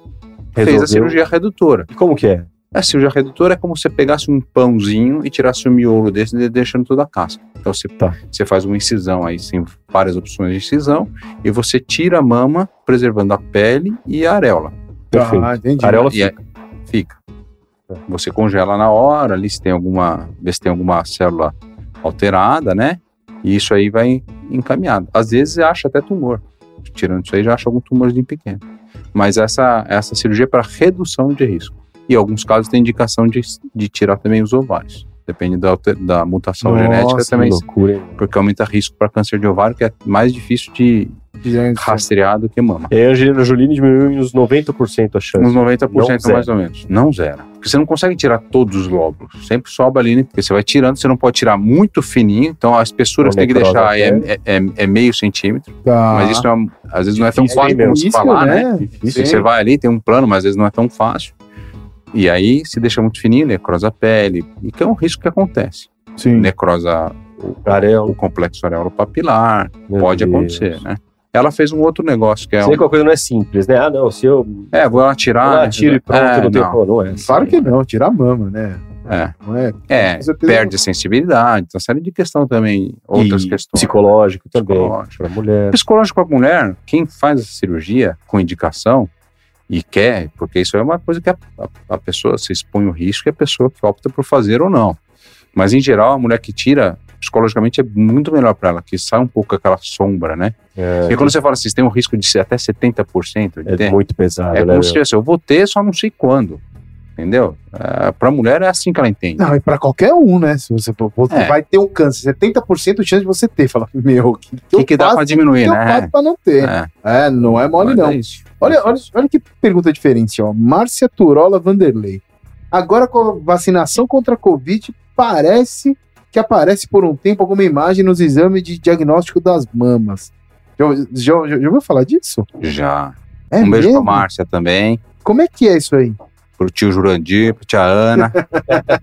[SPEAKER 4] fez a
[SPEAKER 3] Resolveu.
[SPEAKER 4] cirurgia redutora.
[SPEAKER 3] E como que é?
[SPEAKER 4] A cirurgia redutora é como se você pegasse um pãozinho e tirasse o miolo desse, de- deixando toda a casca. Então você,
[SPEAKER 3] Tá.
[SPEAKER 4] você faz uma incisão aí, tem várias opções de incisão, e você tira a mama, preservando a pele e a areola.
[SPEAKER 3] Perfeito.
[SPEAKER 2] Tá, entendi.
[SPEAKER 3] A areola
[SPEAKER 4] E é- fica. Você congela na hora, ali se tem alguma, vê se tem alguma célula alterada, né? E isso aí vai encaminhado. Às vezes acha até tumor. Tirando isso aí, já acha algum tumorzinho pequeno. Mas essa, essa cirurgia é para redução de risco. E alguns casos tem indicação de, de tirar também os ovários. Depende da, da mutação
[SPEAKER 2] Nossa,
[SPEAKER 4] genética
[SPEAKER 3] Que
[SPEAKER 4] também,
[SPEAKER 3] loucura,
[SPEAKER 4] porque aumenta risco para câncer de ovário, que é mais difícil de
[SPEAKER 2] Gente,
[SPEAKER 4] rastrear do que mama.
[SPEAKER 3] E aí a Angelina Jolie diminuiu em uns 90% a chance.
[SPEAKER 4] Uns 90%
[SPEAKER 3] Não zero.
[SPEAKER 4] mais ou menos. Não zero. Porque você não consegue tirar todos os lóbulos. Sempre sobra ali, né? Porque você vai tirando, você não pode tirar muito fininho. Então a espessura você tem que deixar aí
[SPEAKER 3] até.
[SPEAKER 4] é, é, é meio centímetro.
[SPEAKER 2] tá.
[SPEAKER 4] Mas isso é às vezes não é tão
[SPEAKER 3] Difícil,
[SPEAKER 4] fácil como se falar, né?
[SPEAKER 2] né?
[SPEAKER 4] Você vai ali, tem um plano, mas às vezes não é tão fácil. E aí, se deixa muito fininho, necrosa a pele. E que é um risco que acontece.
[SPEAKER 2] Sim.
[SPEAKER 4] Necrosa o, o complexo areolo-papilar.
[SPEAKER 3] Meu
[SPEAKER 4] Pode
[SPEAKER 3] Deus.
[SPEAKER 4] acontecer, né? Ela fez um outro negócio que é.
[SPEAKER 3] Sei
[SPEAKER 4] Um,
[SPEAKER 3] que a coisa não é simples, né? Ah, não, se eu
[SPEAKER 4] é, vou atirar.
[SPEAKER 3] ah, tiro e pronto,
[SPEAKER 4] é,
[SPEAKER 3] não tem
[SPEAKER 4] não.
[SPEAKER 3] é. assim.
[SPEAKER 2] Claro que não, tirar a mama, né?
[SPEAKER 4] É.
[SPEAKER 2] Não é?
[SPEAKER 4] É, perde a sensibilidade, uma série de questão também, outras
[SPEAKER 3] E
[SPEAKER 4] questões.
[SPEAKER 3] Psicológico também.
[SPEAKER 4] Psicológico.
[SPEAKER 3] Pra mulher.
[SPEAKER 4] Psicológico para a mulher, quem faz essa cirurgia com indicação e quer, porque isso é uma coisa que a, a- a pessoa se expõe o risco e a pessoa que opta por fazer ou não. Mas em geral, a mulher que tira, psicologicamente é muito melhor para ela, que sai um pouco aquela sombra, né?
[SPEAKER 3] É,
[SPEAKER 4] Porque quando você fala assim, você tem um risco de ser até 70% de
[SPEAKER 3] é
[SPEAKER 4] ter,
[SPEAKER 3] muito pesado,
[SPEAKER 4] é
[SPEAKER 3] né?
[SPEAKER 4] como se tivesse, eu vou ter, só não sei quando. Entendeu? É, pra mulher é assim que ela entende.
[SPEAKER 2] Não, e pra qualquer um, né? Se você, você
[SPEAKER 4] É.
[SPEAKER 2] vai ter um câncer, 70% de chance de você ter. Fala, meu, o que,
[SPEAKER 4] O que, que dá pra diminuir,
[SPEAKER 2] que eu
[SPEAKER 4] né?
[SPEAKER 2] faço pra não ter?
[SPEAKER 4] É,
[SPEAKER 2] É, não é mole,
[SPEAKER 4] mas
[SPEAKER 2] não.
[SPEAKER 4] é.
[SPEAKER 2] Olha, olha, olha que pergunta diferente, ó. Márcia Turola Vanderlei. Agora com a vacinação contra a Covid, parece que aparece por um tempo alguma imagem nos exames de diagnóstico das mamas. Já, já, já, já ouviu falar disso?
[SPEAKER 4] Já.
[SPEAKER 2] É
[SPEAKER 4] um beijo
[SPEAKER 2] mesmo?
[SPEAKER 4] pra Márcia também,
[SPEAKER 2] Como é que é isso aí?
[SPEAKER 4] pro tio Jurandir, pro tia Ana.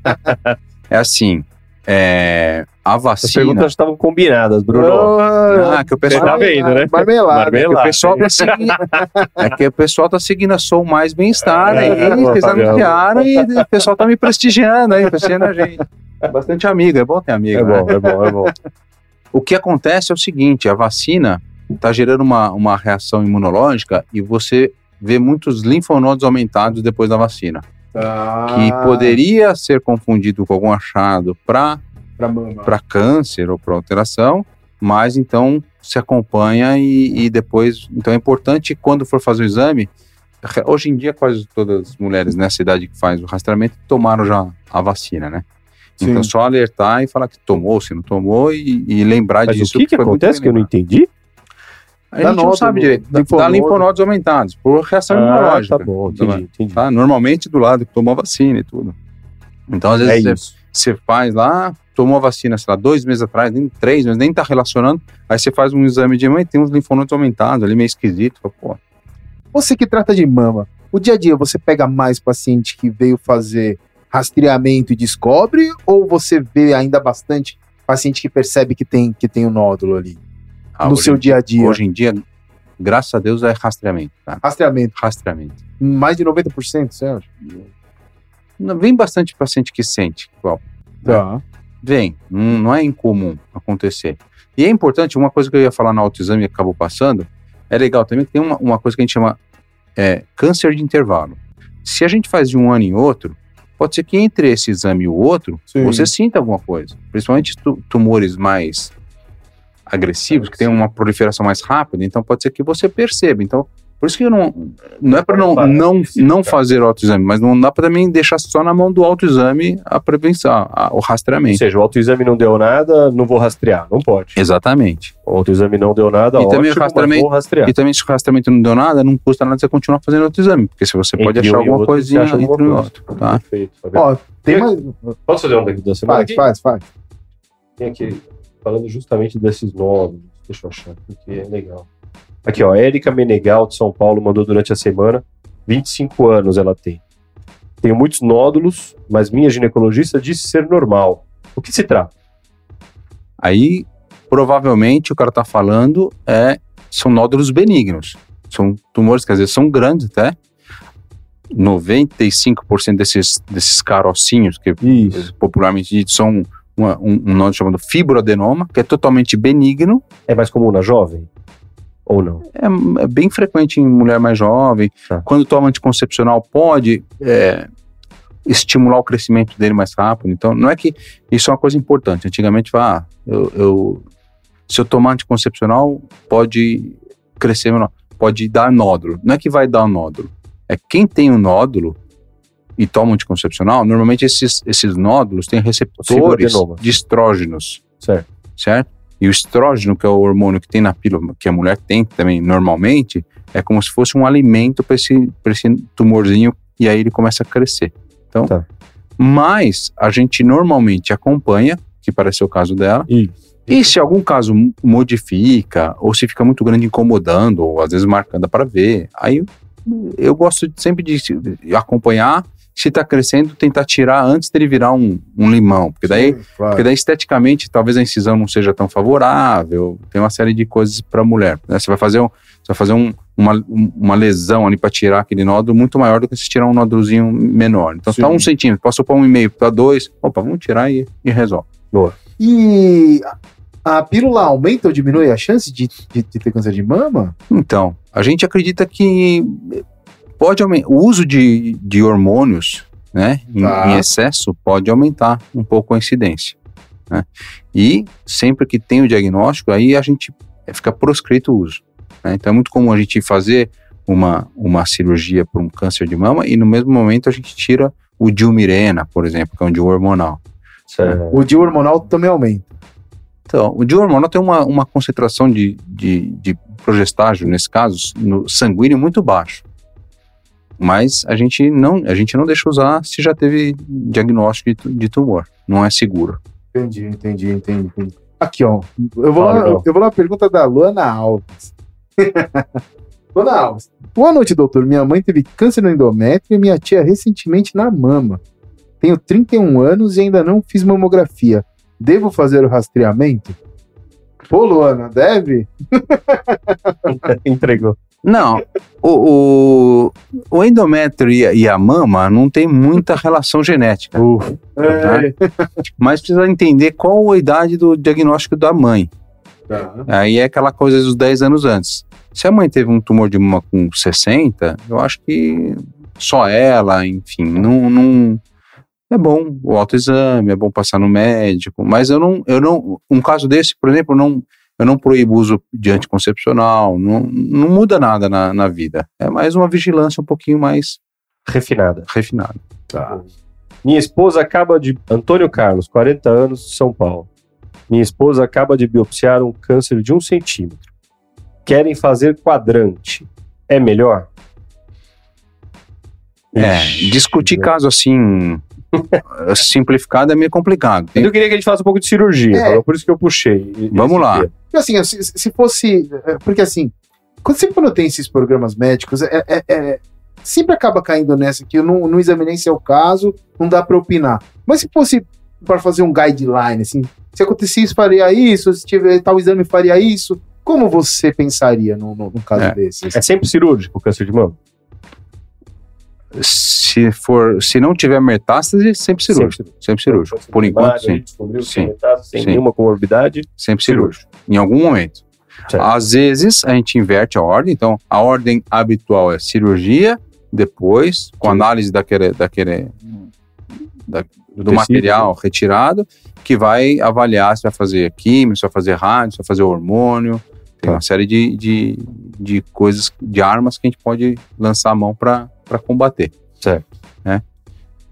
[SPEAKER 4] é assim, é, a
[SPEAKER 3] As
[SPEAKER 4] vacina...
[SPEAKER 3] perguntas estavam combinadas, Bruno.
[SPEAKER 4] Ah, que o pessoal...
[SPEAKER 3] Você tá vendo, né?
[SPEAKER 2] Marmelada.
[SPEAKER 4] É que o
[SPEAKER 3] Marmelada.
[SPEAKER 4] pessoal tá seguindo. É que o pessoal tá seguindo a Sou Mais Bem-Estar aí,
[SPEAKER 3] É,
[SPEAKER 4] eles
[SPEAKER 3] Fabiano.
[SPEAKER 4] anunciaram e o pessoal tá me prestigiando aí, prestigiando a gente. É bastante amigo, é bom ter amigo.
[SPEAKER 3] É
[SPEAKER 4] né?
[SPEAKER 3] bom, é bom, é bom.
[SPEAKER 4] O que acontece é o seguinte: a vacina está gerando uma, uma reação imunológica e você vê muitos linfonodos aumentados depois da vacina. Que
[SPEAKER 2] Ah,
[SPEAKER 4] poderia ser confundido com algum achado para câncer ou para alteração, mas então se acompanha e, e depois. Então é importante quando for fazer o exame. Hoje em dia, quase todas as mulheres nessa idade que faz o rastreamento tomaram já a vacina, né?
[SPEAKER 2] Sim.
[SPEAKER 4] Então só alertar e falar que tomou, se não tomou e, e lembrar
[SPEAKER 3] Mas o
[SPEAKER 4] disso.
[SPEAKER 3] que, que
[SPEAKER 4] foi muito
[SPEAKER 3] acontece que eu não entendi?
[SPEAKER 4] A gente não
[SPEAKER 2] nódulo,
[SPEAKER 4] sabe direito. Dá,
[SPEAKER 2] linfonodo.
[SPEAKER 4] dá linfonodos aumentados por reação
[SPEAKER 3] Ah,
[SPEAKER 4] imunológica.
[SPEAKER 3] tá bom, entendi, entendi.
[SPEAKER 4] tá? Normalmente do lado que tomou a vacina e tudo. Então, às
[SPEAKER 3] É
[SPEAKER 4] vezes, você,
[SPEAKER 3] isso.
[SPEAKER 4] você faz lá, tomou a vacina, sei lá, dois meses atrás, nem três meses, nem tá relacionando. Aí você faz um exame de mãe, tem uns linfonodos aumentados ali, meio esquisito. Pô,
[SPEAKER 2] Você que trata de mama, o dia a dia você pega mais paciente que veio fazer rastreamento e descobre, ou você vê ainda bastante paciente que percebe que tem que tem o nódulo ali
[SPEAKER 4] ah,
[SPEAKER 2] no
[SPEAKER 4] hoje,
[SPEAKER 2] seu dia a dia?
[SPEAKER 4] hoje em dia, graças a Deus, é rastreamento. Tá?
[SPEAKER 2] Rastreamento,
[SPEAKER 4] Rastreamento.
[SPEAKER 2] mais de 90%, você acha?
[SPEAKER 4] Não- Vem bastante paciente que sente. Igual,
[SPEAKER 2] Tá.
[SPEAKER 4] Vem, não, não é incomum acontecer. E é importante, uma coisa que eu ia falar no autoexame e acabou passando, é legal também que tem uma, uma coisa que a gente chama é, câncer de intervalo. Se a gente faz de um ano em outro, pode ser que entre esse exame e o outro,
[SPEAKER 2] Sim.
[SPEAKER 4] você sinta alguma coisa. Principalmente tu- tumores mais agressivos, que tem uma proliferação mais rápida, então pode ser que você perceba. Então, por isso que eu não, não é para não, não, não fazer autoexame, mas não dá para também deixar só na mão do autoexame a prevenção, a- o
[SPEAKER 3] Ou
[SPEAKER 4] rastreamento.
[SPEAKER 3] seja, o autoexame não deu nada, não vou rastrear. Não pode.
[SPEAKER 4] Exatamente.
[SPEAKER 3] O autoexame não deu nada,
[SPEAKER 4] E
[SPEAKER 3] ótimo,
[SPEAKER 4] também o
[SPEAKER 3] mas
[SPEAKER 4] rastreamento-
[SPEAKER 3] vou rastrear.
[SPEAKER 4] E também se o rastreamento não deu nada, não custa nada você continuar fazendo outro exame, porque se você pode
[SPEAKER 3] Entre
[SPEAKER 4] achar
[SPEAKER 3] um
[SPEAKER 4] alguma coisinha
[SPEAKER 3] acha alguma
[SPEAKER 4] entre um e outro, tá?
[SPEAKER 3] Perfeito. Fabiano.
[SPEAKER 2] Ó, tem mais.
[SPEAKER 3] Posso fazer um daqui da semana?
[SPEAKER 2] Faz,
[SPEAKER 3] aqui?
[SPEAKER 2] faz, faz.
[SPEAKER 3] Tem aqui, falando justamente desses nódulos. Deixa eu achar, porque é legal. Aqui, ó, Érica Menegal, de São Paulo, mandou durante a semana. 25 anos ela tem. Tenho muitos nódulos, mas minha ginecologista disse ser normal. O que se trata?
[SPEAKER 4] Aí, provavelmente, o cara tá falando é são nódulos benignos. São tumores que às vezes são grandes até. 95% desses, desses carocinhos, que
[SPEAKER 2] Isso.
[SPEAKER 4] popularmente ditos são uma- um, um nódulo chamado fibroadenoma, que é totalmente benigno,
[SPEAKER 3] É mais comum na jovem? Ou não?
[SPEAKER 4] é, é bem frequente em mulher mais jovem.
[SPEAKER 3] Tá.
[SPEAKER 4] Quando toma anticoncepcional, pode é, estimular o crescimento dele mais rápido. Então, não é que isso é uma coisa importante. Antigamente, ah, eu, eu- se eu tomar anticoncepcional, pode crescer menor, pode dar nódulo. Não é que vai dar nódulo. É quem tem o nódulo e toma anticoncepcional, normalmente esses, esses nódulos têm receptores de estrógenos
[SPEAKER 3] Certo.
[SPEAKER 4] certo? E o estrógeno, que é o hormônio que tem na pílula, que a mulher tem também normalmente, é como se fosse um alimento para esse, pra esse tumorzinho e aí ele começa a crescer. Então,
[SPEAKER 3] Tá.
[SPEAKER 4] mas a gente normalmente acompanha, que parece ser o caso dela, e se algum caso modifica, ou se fica muito grande incomodando, ou às vezes marcando para ver, aí eu gosto sempre de acompanhar, se está crescendo, tentar tirar antes dele virar um, um limão, porque daí
[SPEAKER 2] Sim, claro.
[SPEAKER 4] porque daí, esteticamente, talvez a incisão não seja tão favorável, tem uma série de coisas para a mulher. né? Você vai fazer, um, você vai fazer um- uma, um- uma lesão ali para tirar aquele nódulo muito maior do que se tirar um nódulozinho menor. Então,
[SPEAKER 2] Sim.
[SPEAKER 4] tá um centímetro, passou para um e meio, para dois, opa, vamos tirar e, e resolve.
[SPEAKER 2] E a, a pílula aumenta ou diminui a chance de, de- de ter câncer de mama?
[SPEAKER 4] Então, a gente acredita que pode aumentar, o uso de, de hormônios, né, em,
[SPEAKER 2] Tá.
[SPEAKER 4] em excesso, pode aumentar um pouco a incidência. né? E sempre que tem o diagnóstico, aí a gente eh, fica proscrito o uso. né? Então é muito comum a gente fazer uma, uma cirurgia para um câncer de mama e no mesmo momento a gente tira o Dilmirena, por exemplo, que é um DIU hormonal.
[SPEAKER 3] Certo.
[SPEAKER 2] O DIU hormonal também aumenta.
[SPEAKER 4] Então, o DIU hormonal tem uma, uma concentração de, de, de progestágio, nesse caso, no sanguíneo muito baixo. Mas a gente não, a gente não deixa usar se já teve diagnóstico de, de tumor. Não é seguro.
[SPEAKER 2] Entendi, entendi, entendi. entendi. Aqui, ó. Eu vou,
[SPEAKER 3] Fala,
[SPEAKER 2] lá,
[SPEAKER 3] Léo.
[SPEAKER 2] eu vou lá pergunta da Luana Alves. Luana Alves. Boa noite, doutor. Minha mãe teve câncer no endométrio e minha tia recentemente na mama. Tenho 31 anos e ainda não fiz mamografia. Devo fazer o rastreamento? Pô, Luana, deve?
[SPEAKER 3] Entregou.
[SPEAKER 4] Não, o, o, o endométrio e a, e a mama não tem muita relação genética.
[SPEAKER 3] Uf,
[SPEAKER 2] É.
[SPEAKER 4] Mas precisa entender qual a idade do diagnóstico da mãe.
[SPEAKER 2] Tá.
[SPEAKER 4] Aí é aquela coisa dos 10 anos antes. Se a mãe teve um tumor de mama com 60, eu acho que só ela, enfim, não, não é bom o autoexame, é bom passar no médico, mas eu não, eu não, um caso desse, por exemplo, eu não, eu não proíbo o uso de anticoncepcional, não, não muda nada na, na vida. É mais uma vigilância um pouquinho mais
[SPEAKER 3] refinada.
[SPEAKER 4] refinada.
[SPEAKER 2] Tá.
[SPEAKER 3] Minha esposa acaba de. Antônio Carlos, 40 anos, São Paulo. Minha esposa acaba de biopsiar um câncer de um centímetro. Querem fazer quadrante. É melhor?
[SPEAKER 4] É, discutir
[SPEAKER 3] né?
[SPEAKER 4] caso assim simplificado é meio complicado.
[SPEAKER 3] Eu queria que a gente falasse um pouco de cirurgia,
[SPEAKER 2] É.
[SPEAKER 3] Por isso que eu puxei.
[SPEAKER 4] Vamos lá.
[SPEAKER 2] assim, se, se fosse. é, Porque assim, quando, sempre quando tem esses programas médicos, é, é- é- sempre acaba caindo nessa que eu não, não examinei seu caso, não dá pra opinar. Mas se fosse para fazer um guideline, assim, se acontecesse isso, faria isso, se tiver tal exame, faria isso. Como você pensaria num, num num caso
[SPEAKER 4] É.
[SPEAKER 2] desse?
[SPEAKER 3] É sempre cirúrgico o câncer de mama?
[SPEAKER 4] Se for, se não tiver metástase, sempre cirúrgico. Sempre cirúrgico. Por enquanto, sim.
[SPEAKER 3] Descobriu que
[SPEAKER 4] Sim.
[SPEAKER 3] metástase, sem
[SPEAKER 4] Sim.
[SPEAKER 3] nenhuma comorbidade.
[SPEAKER 4] Sempre cirúrgico. Em algum momento.
[SPEAKER 3] Certo.
[SPEAKER 4] Às vezes a gente inverte a ordem. Então, a ordem habitual é cirurgia, depois, com análise daquele, daquele da- do,
[SPEAKER 3] tecido,
[SPEAKER 4] material retirado, que vai avaliar se vai fazer química, se vai fazer rádio, se vai fazer hormônio. Tem
[SPEAKER 3] Tá.
[SPEAKER 4] uma série de, de, de coisas, de armas que a gente pode lançar a mão para combater.
[SPEAKER 3] Certo.
[SPEAKER 4] Né?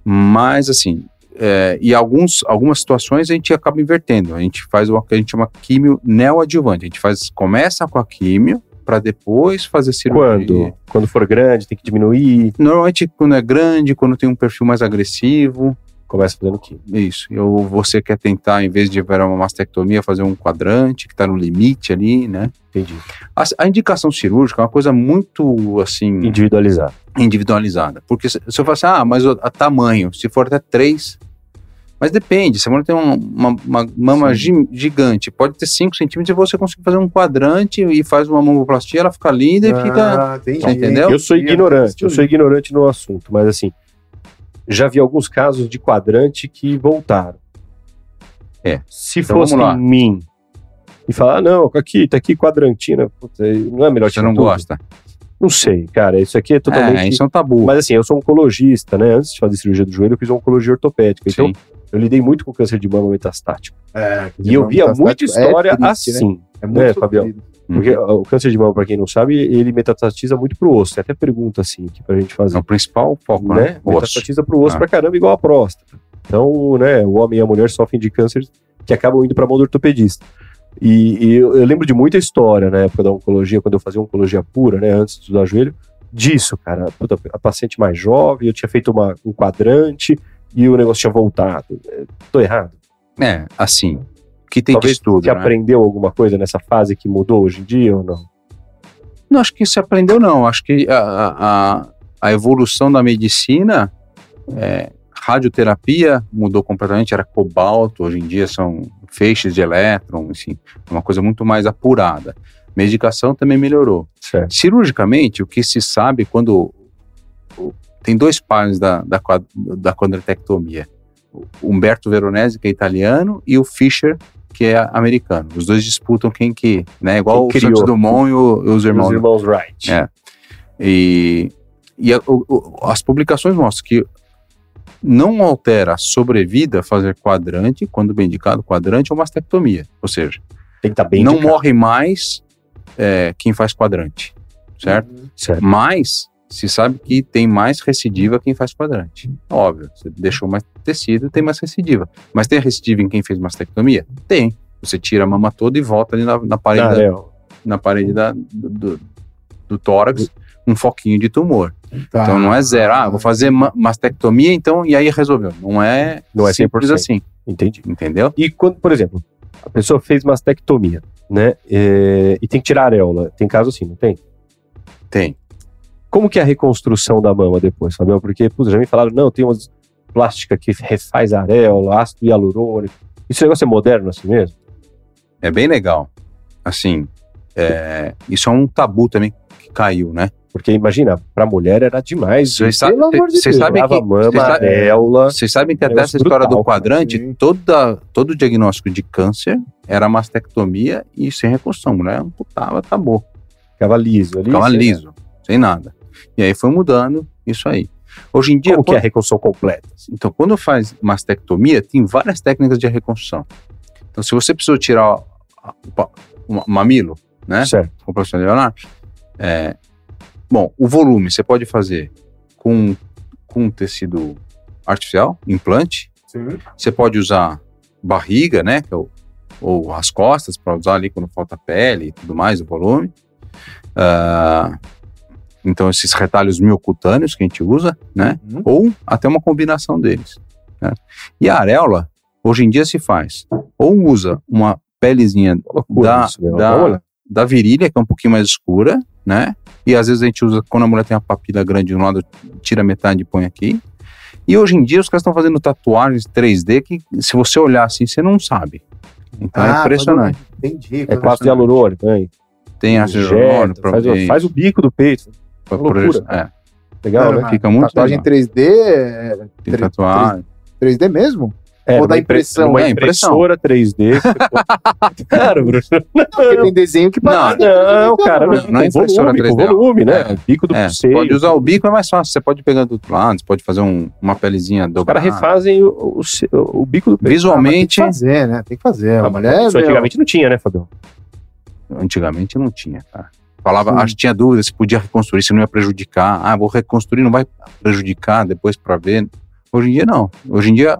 [SPEAKER 4] Mas, assim, é, e alguns, algumas situações a gente acaba invertendo. A gente faz o que a gente chama químio neoadjuvante. A gente faz, começa com a químio para depois fazer cirurgia.
[SPEAKER 3] Quando? Quando for grande, tem que diminuir.
[SPEAKER 4] Normalmente quando é grande, quando tem um perfil mais agressivo,
[SPEAKER 3] Começa fazendo
[SPEAKER 4] isso. Ou você quer tentar, em vez de ver uma mastectomia, fazer um quadrante que está no limite ali, né?
[SPEAKER 3] Entendi.
[SPEAKER 4] A, a indicação cirúrgica é uma coisa muito, assim,
[SPEAKER 3] Individualizar.
[SPEAKER 4] individualizada. Porque se, se eu falar assim, ah, mas o a tamanho, se for até três. Mas depende, se você tem uma, uma, uma mama gi- gigante, pode ter 5 centímetros e você consegue fazer um quadrante e faz uma mamoplastia, ela fica linda e fica.
[SPEAKER 2] Ah, entendi.
[SPEAKER 4] Você entendeu?
[SPEAKER 3] Eu sou ignorante, eu sou ignorante no assunto, mas assim, já vi alguns casos de quadrante que voltaram.
[SPEAKER 4] É.
[SPEAKER 3] Se
[SPEAKER 4] Então
[SPEAKER 3] fosse em mim e falar, ah, não, aqui, tá aqui quadrantina, puta, não é melhor
[SPEAKER 4] Você
[SPEAKER 3] tirar
[SPEAKER 4] não
[SPEAKER 3] tudo?
[SPEAKER 4] gosta.
[SPEAKER 3] Não sei, cara, isso aqui é totalmente...
[SPEAKER 4] É, isso é um tabu.
[SPEAKER 3] Mas assim, eu sou oncologista, né? Antes de fazer cirurgia do joelho, eu fiz oncologia ortopédica. Então,
[SPEAKER 4] Sim.
[SPEAKER 3] eu lidei muito com câncer de mama metastático.
[SPEAKER 2] É,
[SPEAKER 3] E eu via muita história
[SPEAKER 2] triste, né?
[SPEAKER 3] assim.
[SPEAKER 2] É muito
[SPEAKER 3] né, Fabião?
[SPEAKER 2] Sofrido.
[SPEAKER 3] Porque o câncer de mama, pra quem não sabe, ele metastatiza muito pro osso. Tem até pergunta assim aqui pra gente fazer.
[SPEAKER 4] É o principal foco,
[SPEAKER 3] né?
[SPEAKER 4] né? O osso.
[SPEAKER 3] Metastatiza pro osso
[SPEAKER 4] Ah.
[SPEAKER 3] pra caramba, igual a próstata. Então, né, o homem e a mulher sofrem de câncer que acabam indo pra mão do ortopedista. E, e eu, eu lembro de muita história na época da oncologia, quando eu fazia oncologia pura, né, antes de estudar joelho, disso, cara. Puta, a paciente mais jovem, eu tinha feito uma, um quadrante e o negócio tinha voltado. É, Tô errado.
[SPEAKER 4] É, assim, que tem
[SPEAKER 3] Talvez
[SPEAKER 4] de estudo,
[SPEAKER 3] Você
[SPEAKER 4] né?
[SPEAKER 3] aprendeu alguma coisa nessa fase que mudou hoje em dia ou não?
[SPEAKER 4] Não, acho que se aprendeu não. Acho que a, a, a evolução da medicina, é, radioterapia mudou completamente, era cobalto, hoje em dia são feixes de elétron, assim, uma coisa muito mais apurada. Medicação também melhorou.
[SPEAKER 3] Certo.
[SPEAKER 4] Cirurgicamente, o que se sabe quando tem dois pares da, da, da quadratectomia, o Humberto Veronese, que é italiano, e o Fischer, que é americano. Os dois disputam quem que, né? Igual
[SPEAKER 3] Quem
[SPEAKER 4] o Santos. Dumont e, o- e os irmãos.
[SPEAKER 3] Os irmãos Wright.
[SPEAKER 4] É. E, e a- o- as publicações mostram que não altera a sobrevida fazer quadrante, quando bem indicado, quadrante ou mastectomia. Ou seja,
[SPEAKER 3] Tem que estar bem
[SPEAKER 4] não
[SPEAKER 3] indicado.
[SPEAKER 4] morre mais é, quem faz quadrante, certo?
[SPEAKER 3] Certo.
[SPEAKER 4] Mas se sabe que tem mais recidiva quem faz quadrante. Óbvio, você deixou mais tecido, tem mais recidiva. Mas tem recidiva em quem fez mastectomia? Tem. Você tira a mama toda e volta ali na, na parede,
[SPEAKER 3] Ah,
[SPEAKER 4] da,
[SPEAKER 3] Léo,
[SPEAKER 4] na parede da- do, do- do tórax, um foquinho de tumor.
[SPEAKER 2] Tá.
[SPEAKER 4] Então não é zero. Ah, vou fazer ma- mastectomia, então, e aí resolveu. Não é,
[SPEAKER 3] Não é
[SPEAKER 4] simples
[SPEAKER 3] 100%.
[SPEAKER 4] assim,
[SPEAKER 3] entendi.
[SPEAKER 4] entendeu?
[SPEAKER 3] E quando, por exemplo, a pessoa fez mastectomia, né? é, e tem que tirar a areola. Tem caso assim, não tem?
[SPEAKER 4] Tem.
[SPEAKER 3] Como que é a reconstrução da mama depois, Fabião? Porque, putz, já me falaram, não, tem umas plástica que refaz areola, ácido hialurônico. Esse negócio é moderno assim mesmo?
[SPEAKER 4] É bem legal. Assim, é, isso é um tabu também que caiu, né?
[SPEAKER 3] Porque imagina, pra mulher era demais.
[SPEAKER 4] Vocês sabe-
[SPEAKER 3] Pelo amor de
[SPEAKER 4] sabem que-
[SPEAKER 3] a mama,
[SPEAKER 4] vocês sabem-
[SPEAKER 3] areola.
[SPEAKER 4] Vocês sabem que até
[SPEAKER 3] Negócio
[SPEAKER 4] essa história
[SPEAKER 3] brutal,
[SPEAKER 4] do quadrante,
[SPEAKER 2] sim.
[SPEAKER 4] toda, todo o diagnóstico de câncer era mastectomia e sem reconstrução. Mulher amputava, acabou.
[SPEAKER 3] Ficava liso ali.
[SPEAKER 4] Ficava liso, sem nada. E aí foi mudando isso aí. Hoje em dia,
[SPEAKER 3] Como que é a reconstrução completa?
[SPEAKER 4] então, quando faz mastectomia, tem várias técnicas de reconstrução. Então, se você precisou tirar a- o o mamilo, né?
[SPEAKER 3] Certo.
[SPEAKER 4] com o professor Leonardo. É, bom, o volume você pode fazer com, com tecido artificial, implante.
[SPEAKER 2] Sim.
[SPEAKER 4] Você pode usar barriga, né? é o- ou as costas, para usar ali quando falta pele e tudo mais, o volume. Ah, então, esses retalhos miocutâneos que a gente usa, né?
[SPEAKER 2] Uhum.
[SPEAKER 4] Ou até uma combinação deles. né? E a areola, hoje em dia se faz. Ou usa uma pelezinha da,
[SPEAKER 3] meu.
[SPEAKER 4] da, da virilha, que é um pouquinho mais escura, né? E às vezes a gente usa, quando a mulher tem uma papila grande de um lado, tira metade e põe aqui. E hoje em dia os caras estão fazendo tatuagens 3D que, se você olhar assim, você não sabe. Então é
[SPEAKER 2] Ah,
[SPEAKER 4] impressionante.
[SPEAKER 2] quando- Entendi.
[SPEAKER 3] É quase de hialurônico, né?
[SPEAKER 4] Tem ácido hialurônico,
[SPEAKER 3] faz, faz o bico do peito.
[SPEAKER 4] Pra-
[SPEAKER 3] loucura.
[SPEAKER 4] É,
[SPEAKER 3] Legal,
[SPEAKER 2] Não,
[SPEAKER 3] né?
[SPEAKER 2] não,
[SPEAKER 4] fica muito
[SPEAKER 2] Tatuagem
[SPEAKER 4] legal.
[SPEAKER 2] 3D é
[SPEAKER 4] Tem
[SPEAKER 2] Tre-
[SPEAKER 4] tatuagem.
[SPEAKER 2] 3D mesmo?
[SPEAKER 3] É,
[SPEAKER 2] Ou da
[SPEAKER 3] numa impre-
[SPEAKER 2] impressão,
[SPEAKER 3] Numa
[SPEAKER 4] é, impressão.
[SPEAKER 3] impressora 3D. que você pode- Claro, Bruno.
[SPEAKER 2] Porque tem desenho que parece.
[SPEAKER 3] Não, cara, não,
[SPEAKER 4] não é
[SPEAKER 3] com
[SPEAKER 4] impressora
[SPEAKER 3] volume, com
[SPEAKER 4] 3D, não.
[SPEAKER 3] volume, né?
[SPEAKER 4] É.
[SPEAKER 3] Bico do
[SPEAKER 4] É,
[SPEAKER 3] seio.
[SPEAKER 4] pode usar o bico, é mais fácil. Você pode pegar do outro lado, você pode fazer um- uma pelezinha
[SPEAKER 3] Os
[SPEAKER 4] dobrada.
[SPEAKER 3] caras refazem o, o, o bico do peito.
[SPEAKER 4] Visualmente,
[SPEAKER 2] Tem que fazer, né? Tem que fazer. A
[SPEAKER 3] Ah,
[SPEAKER 2] mulher.
[SPEAKER 3] Isso
[SPEAKER 2] meu,
[SPEAKER 3] antigamente não tinha, né, Fabião?
[SPEAKER 4] antigamente não tinha, cara. Falava,
[SPEAKER 2] Sim.
[SPEAKER 4] acho que tinha dúvida se podia reconstruir, se não ia prejudicar. Ah, vou reconstruir, não vai prejudicar depois pra ver. Hoje em dia, não. Hoje em dia,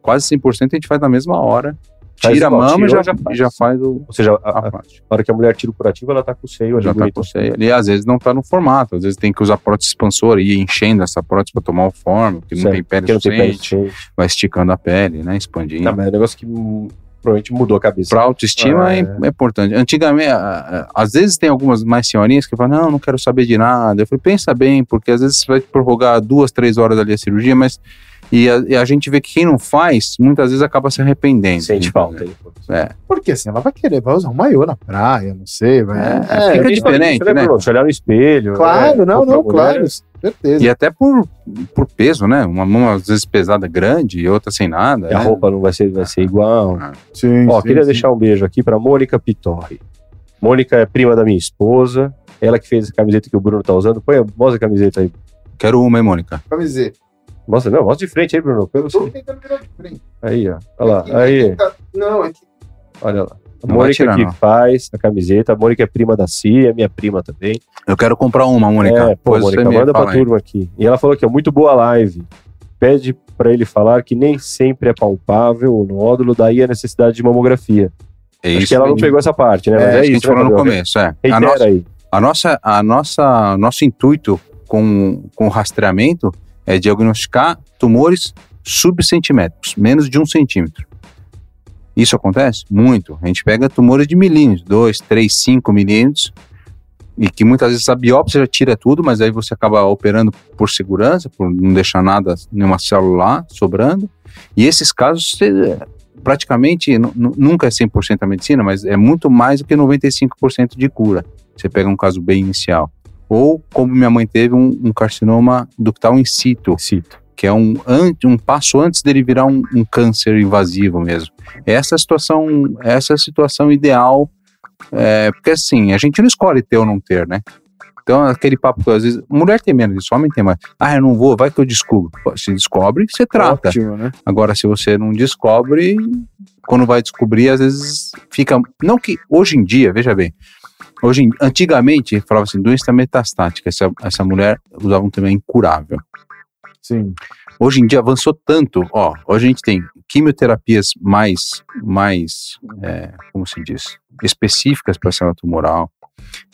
[SPEAKER 4] quase 100% a gente faz na mesma hora.
[SPEAKER 3] Faz
[SPEAKER 4] Tira a mama e já,
[SPEAKER 3] já faz.
[SPEAKER 4] já faz o,
[SPEAKER 3] Ou seja, a,
[SPEAKER 4] a
[SPEAKER 3] a- hora que a mulher tira o curativo, ela tá com o seio ali
[SPEAKER 4] Já tá com você. E às vezes não tá no formato, às vezes tem que usar prótese expansora e ir enchendo essa prótese pra tomar o forma, porque não
[SPEAKER 3] Certo,
[SPEAKER 4] tem pele
[SPEAKER 3] Porque não tem pele
[SPEAKER 4] suficiente, vai esticando a pele, né? Expandindo.
[SPEAKER 3] Não, mas é um negócio que provavelmente mudou a cabeça.
[SPEAKER 4] Pra autoestima
[SPEAKER 2] Ah,
[SPEAKER 4] é.
[SPEAKER 2] é.
[SPEAKER 4] é importante. Antigamente, a- a- às vezes tem algumas mais senhorinhas que falam, não, não quero saber de nada. Eu falei, pensa bem, porque às vezes você vai prorrogar duas, três horas ali a cirurgia, mas. E a, e a gente vê que quem não faz, muitas vezes acaba se arrependendo.
[SPEAKER 3] Sente falta. aí.
[SPEAKER 4] É.
[SPEAKER 2] Porque assim, ela vai querer, vai usar um maiô na praia, não sei. Vai...
[SPEAKER 4] É,
[SPEAKER 2] É,
[SPEAKER 4] fica diferente, né?
[SPEAKER 3] Se olhar no espelho.
[SPEAKER 2] Claro,
[SPEAKER 3] né,
[SPEAKER 2] não,
[SPEAKER 3] roupa
[SPEAKER 2] não,
[SPEAKER 3] mulher,
[SPEAKER 2] claro. Certeza.
[SPEAKER 4] E até por, por peso, né? Uma mão às vezes pesada grande e outra sem nada.
[SPEAKER 3] E a
[SPEAKER 4] né?
[SPEAKER 3] roupa não vai ser, vai ser igual.
[SPEAKER 2] Sim,
[SPEAKER 3] Ó,
[SPEAKER 2] sim,
[SPEAKER 3] queria
[SPEAKER 2] sim.
[SPEAKER 3] deixar um beijo aqui pra Mônica Pitorri. Mônica é prima da minha esposa. Ela que fez a camiseta que o Bruno tá usando. Põe, mostra a camiseta aí.
[SPEAKER 4] Quero uma, hein, Mônica?
[SPEAKER 2] Camiseta.
[SPEAKER 3] Mostra, não, mostra de frente aí, Bruno.
[SPEAKER 2] Eu tô tentando virar de frente.
[SPEAKER 3] Aí, ó. Olha lá,
[SPEAKER 2] Aqui,
[SPEAKER 3] aí,
[SPEAKER 2] aqui tá- Não, é que
[SPEAKER 3] olha lá. A
[SPEAKER 4] Não
[SPEAKER 3] Mônica
[SPEAKER 4] tirar,
[SPEAKER 3] que
[SPEAKER 4] não.
[SPEAKER 3] faz a camiseta. A Mônica é prima da Cia, minha prima também.
[SPEAKER 4] Eu quero comprar uma, Mônica.
[SPEAKER 3] É, pô, Mônica, manda pra
[SPEAKER 4] aí.
[SPEAKER 3] turma aqui. E ela falou que é muito boa a live. Pede pra ele falar que nem sempre é palpável o nódulo, daí a necessidade de mamografia.
[SPEAKER 4] É
[SPEAKER 3] Acho
[SPEAKER 4] isso
[SPEAKER 3] que ela não pegou essa parte, né?
[SPEAKER 4] É,
[SPEAKER 3] Mas é,
[SPEAKER 4] isso que a gente
[SPEAKER 3] né,
[SPEAKER 4] falou no começo. É. A
[SPEAKER 3] Reitera
[SPEAKER 4] nossa,
[SPEAKER 3] aí.
[SPEAKER 4] A nossa, a nossa, nosso intuito com, com o rastreamento é diagnosticar tumores subcentimétricos, menos de um centímetro. Isso acontece? Muito. A gente pega tumores de milímetros, 2, 3, 5 milímetros, e que muitas vezes a biópsia já tira tudo, mas aí você acaba operando por segurança, por não deixar nada, nenhuma célula lá sobrando. E esses casos, praticamente, nu- nu- nunca é 100% a medicina, mas é muito mais do que 95% de cura. Você pega um caso bem inicial. Ou, como minha mãe teve, um, um carcinoma ductal in situ,
[SPEAKER 3] Cito.
[SPEAKER 4] que é um, um passo antes dele virar um, um câncer invasivo mesmo. Essa é a situação, essa é a situação ideal, é, porque assim, a gente não escolhe ter ou não ter, né? Então, aquele papo que às vezes, mulher tem menos disso, homem tem mais. Ah, eu não vou, vai que eu descubro. Se descobre, você trata.
[SPEAKER 2] ótimo, né?
[SPEAKER 4] Agora, se você não descobre, quando vai descobrir, às vezes fica. Não que hoje em dia, veja bem, Hoje, antigamente, falava assim, doença metastática. Essa, essa mulher usava um termo incurável.
[SPEAKER 2] Sim.
[SPEAKER 4] Hoje em dia avançou tanto, ó, hoje a gente tem quimioterapias mais, mais é, como se diz, específicas para célula tumoral,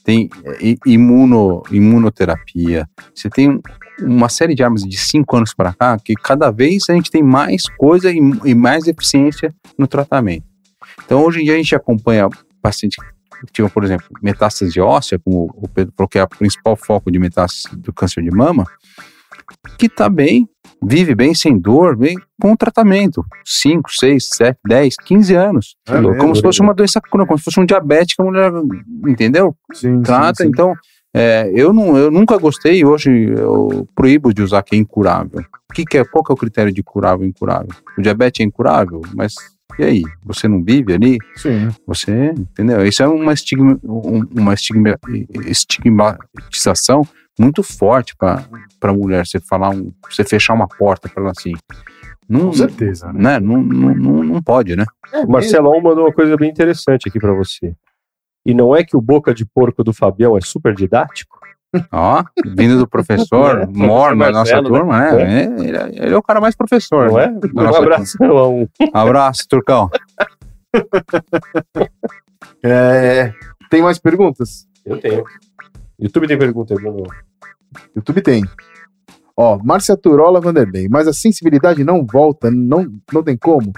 [SPEAKER 4] tem é, imuno, imunoterapia, você tem um- uma série de armas de cinco anos para cá que cada vez a gente tem mais coisa e, e mais eficiência no tratamento. Então hoje em dia a gente acompanha pacientes que tinham, por exemplo, metástase óssea, como o Pedro falou que é o principal foco de metástase do câncer de mama, que está bem, vive bem, sem dor, bem com tratamento. 5, 6, 7, 10, 15 anos.
[SPEAKER 2] É
[SPEAKER 4] como
[SPEAKER 2] mesmo?
[SPEAKER 4] se fosse uma doença como se fosse um diabético, a mulher, entendeu?
[SPEAKER 2] Sim,
[SPEAKER 4] Trata,
[SPEAKER 2] sim, sim.
[SPEAKER 4] então, é, eu, não, eu nunca gostei e hoje eu proíbo de usar que é incurável. O que, que é, qual que é o critério de curável e incurável? O diabetes é incurável, mas e aí? Você não vive ali?
[SPEAKER 2] Sim.
[SPEAKER 4] Você, entendeu? Isso é uma, estigma, um- uma estigma, estigmatização muito forte para a mulher. Você falar, um, você fechar uma porta para ela assim. Não,
[SPEAKER 2] Com certeza, né?
[SPEAKER 4] né? Não, não, não, não pode, né?
[SPEAKER 2] É
[SPEAKER 3] O Marcelão mandou uma coisa bem interessante aqui pra você. E não é que o boca de porco do Fabião é super didático?
[SPEAKER 4] Ó, vindo do professor,
[SPEAKER 3] É,
[SPEAKER 4] Mor, na nossa
[SPEAKER 3] né?
[SPEAKER 4] turma, né? É, ele, é, ele é o cara mais professor.
[SPEAKER 3] Não
[SPEAKER 4] né?
[SPEAKER 3] é? Um abraço a um.
[SPEAKER 4] Abraço, Turcão.
[SPEAKER 2] É, Tem mais perguntas?
[SPEAKER 3] Eu tenho. YouTube tem pergunta Bruno.
[SPEAKER 2] YouTube tem. Ó, Márcia Turola Vanderlei. Mas a sensibilidade não volta, não, não tem como,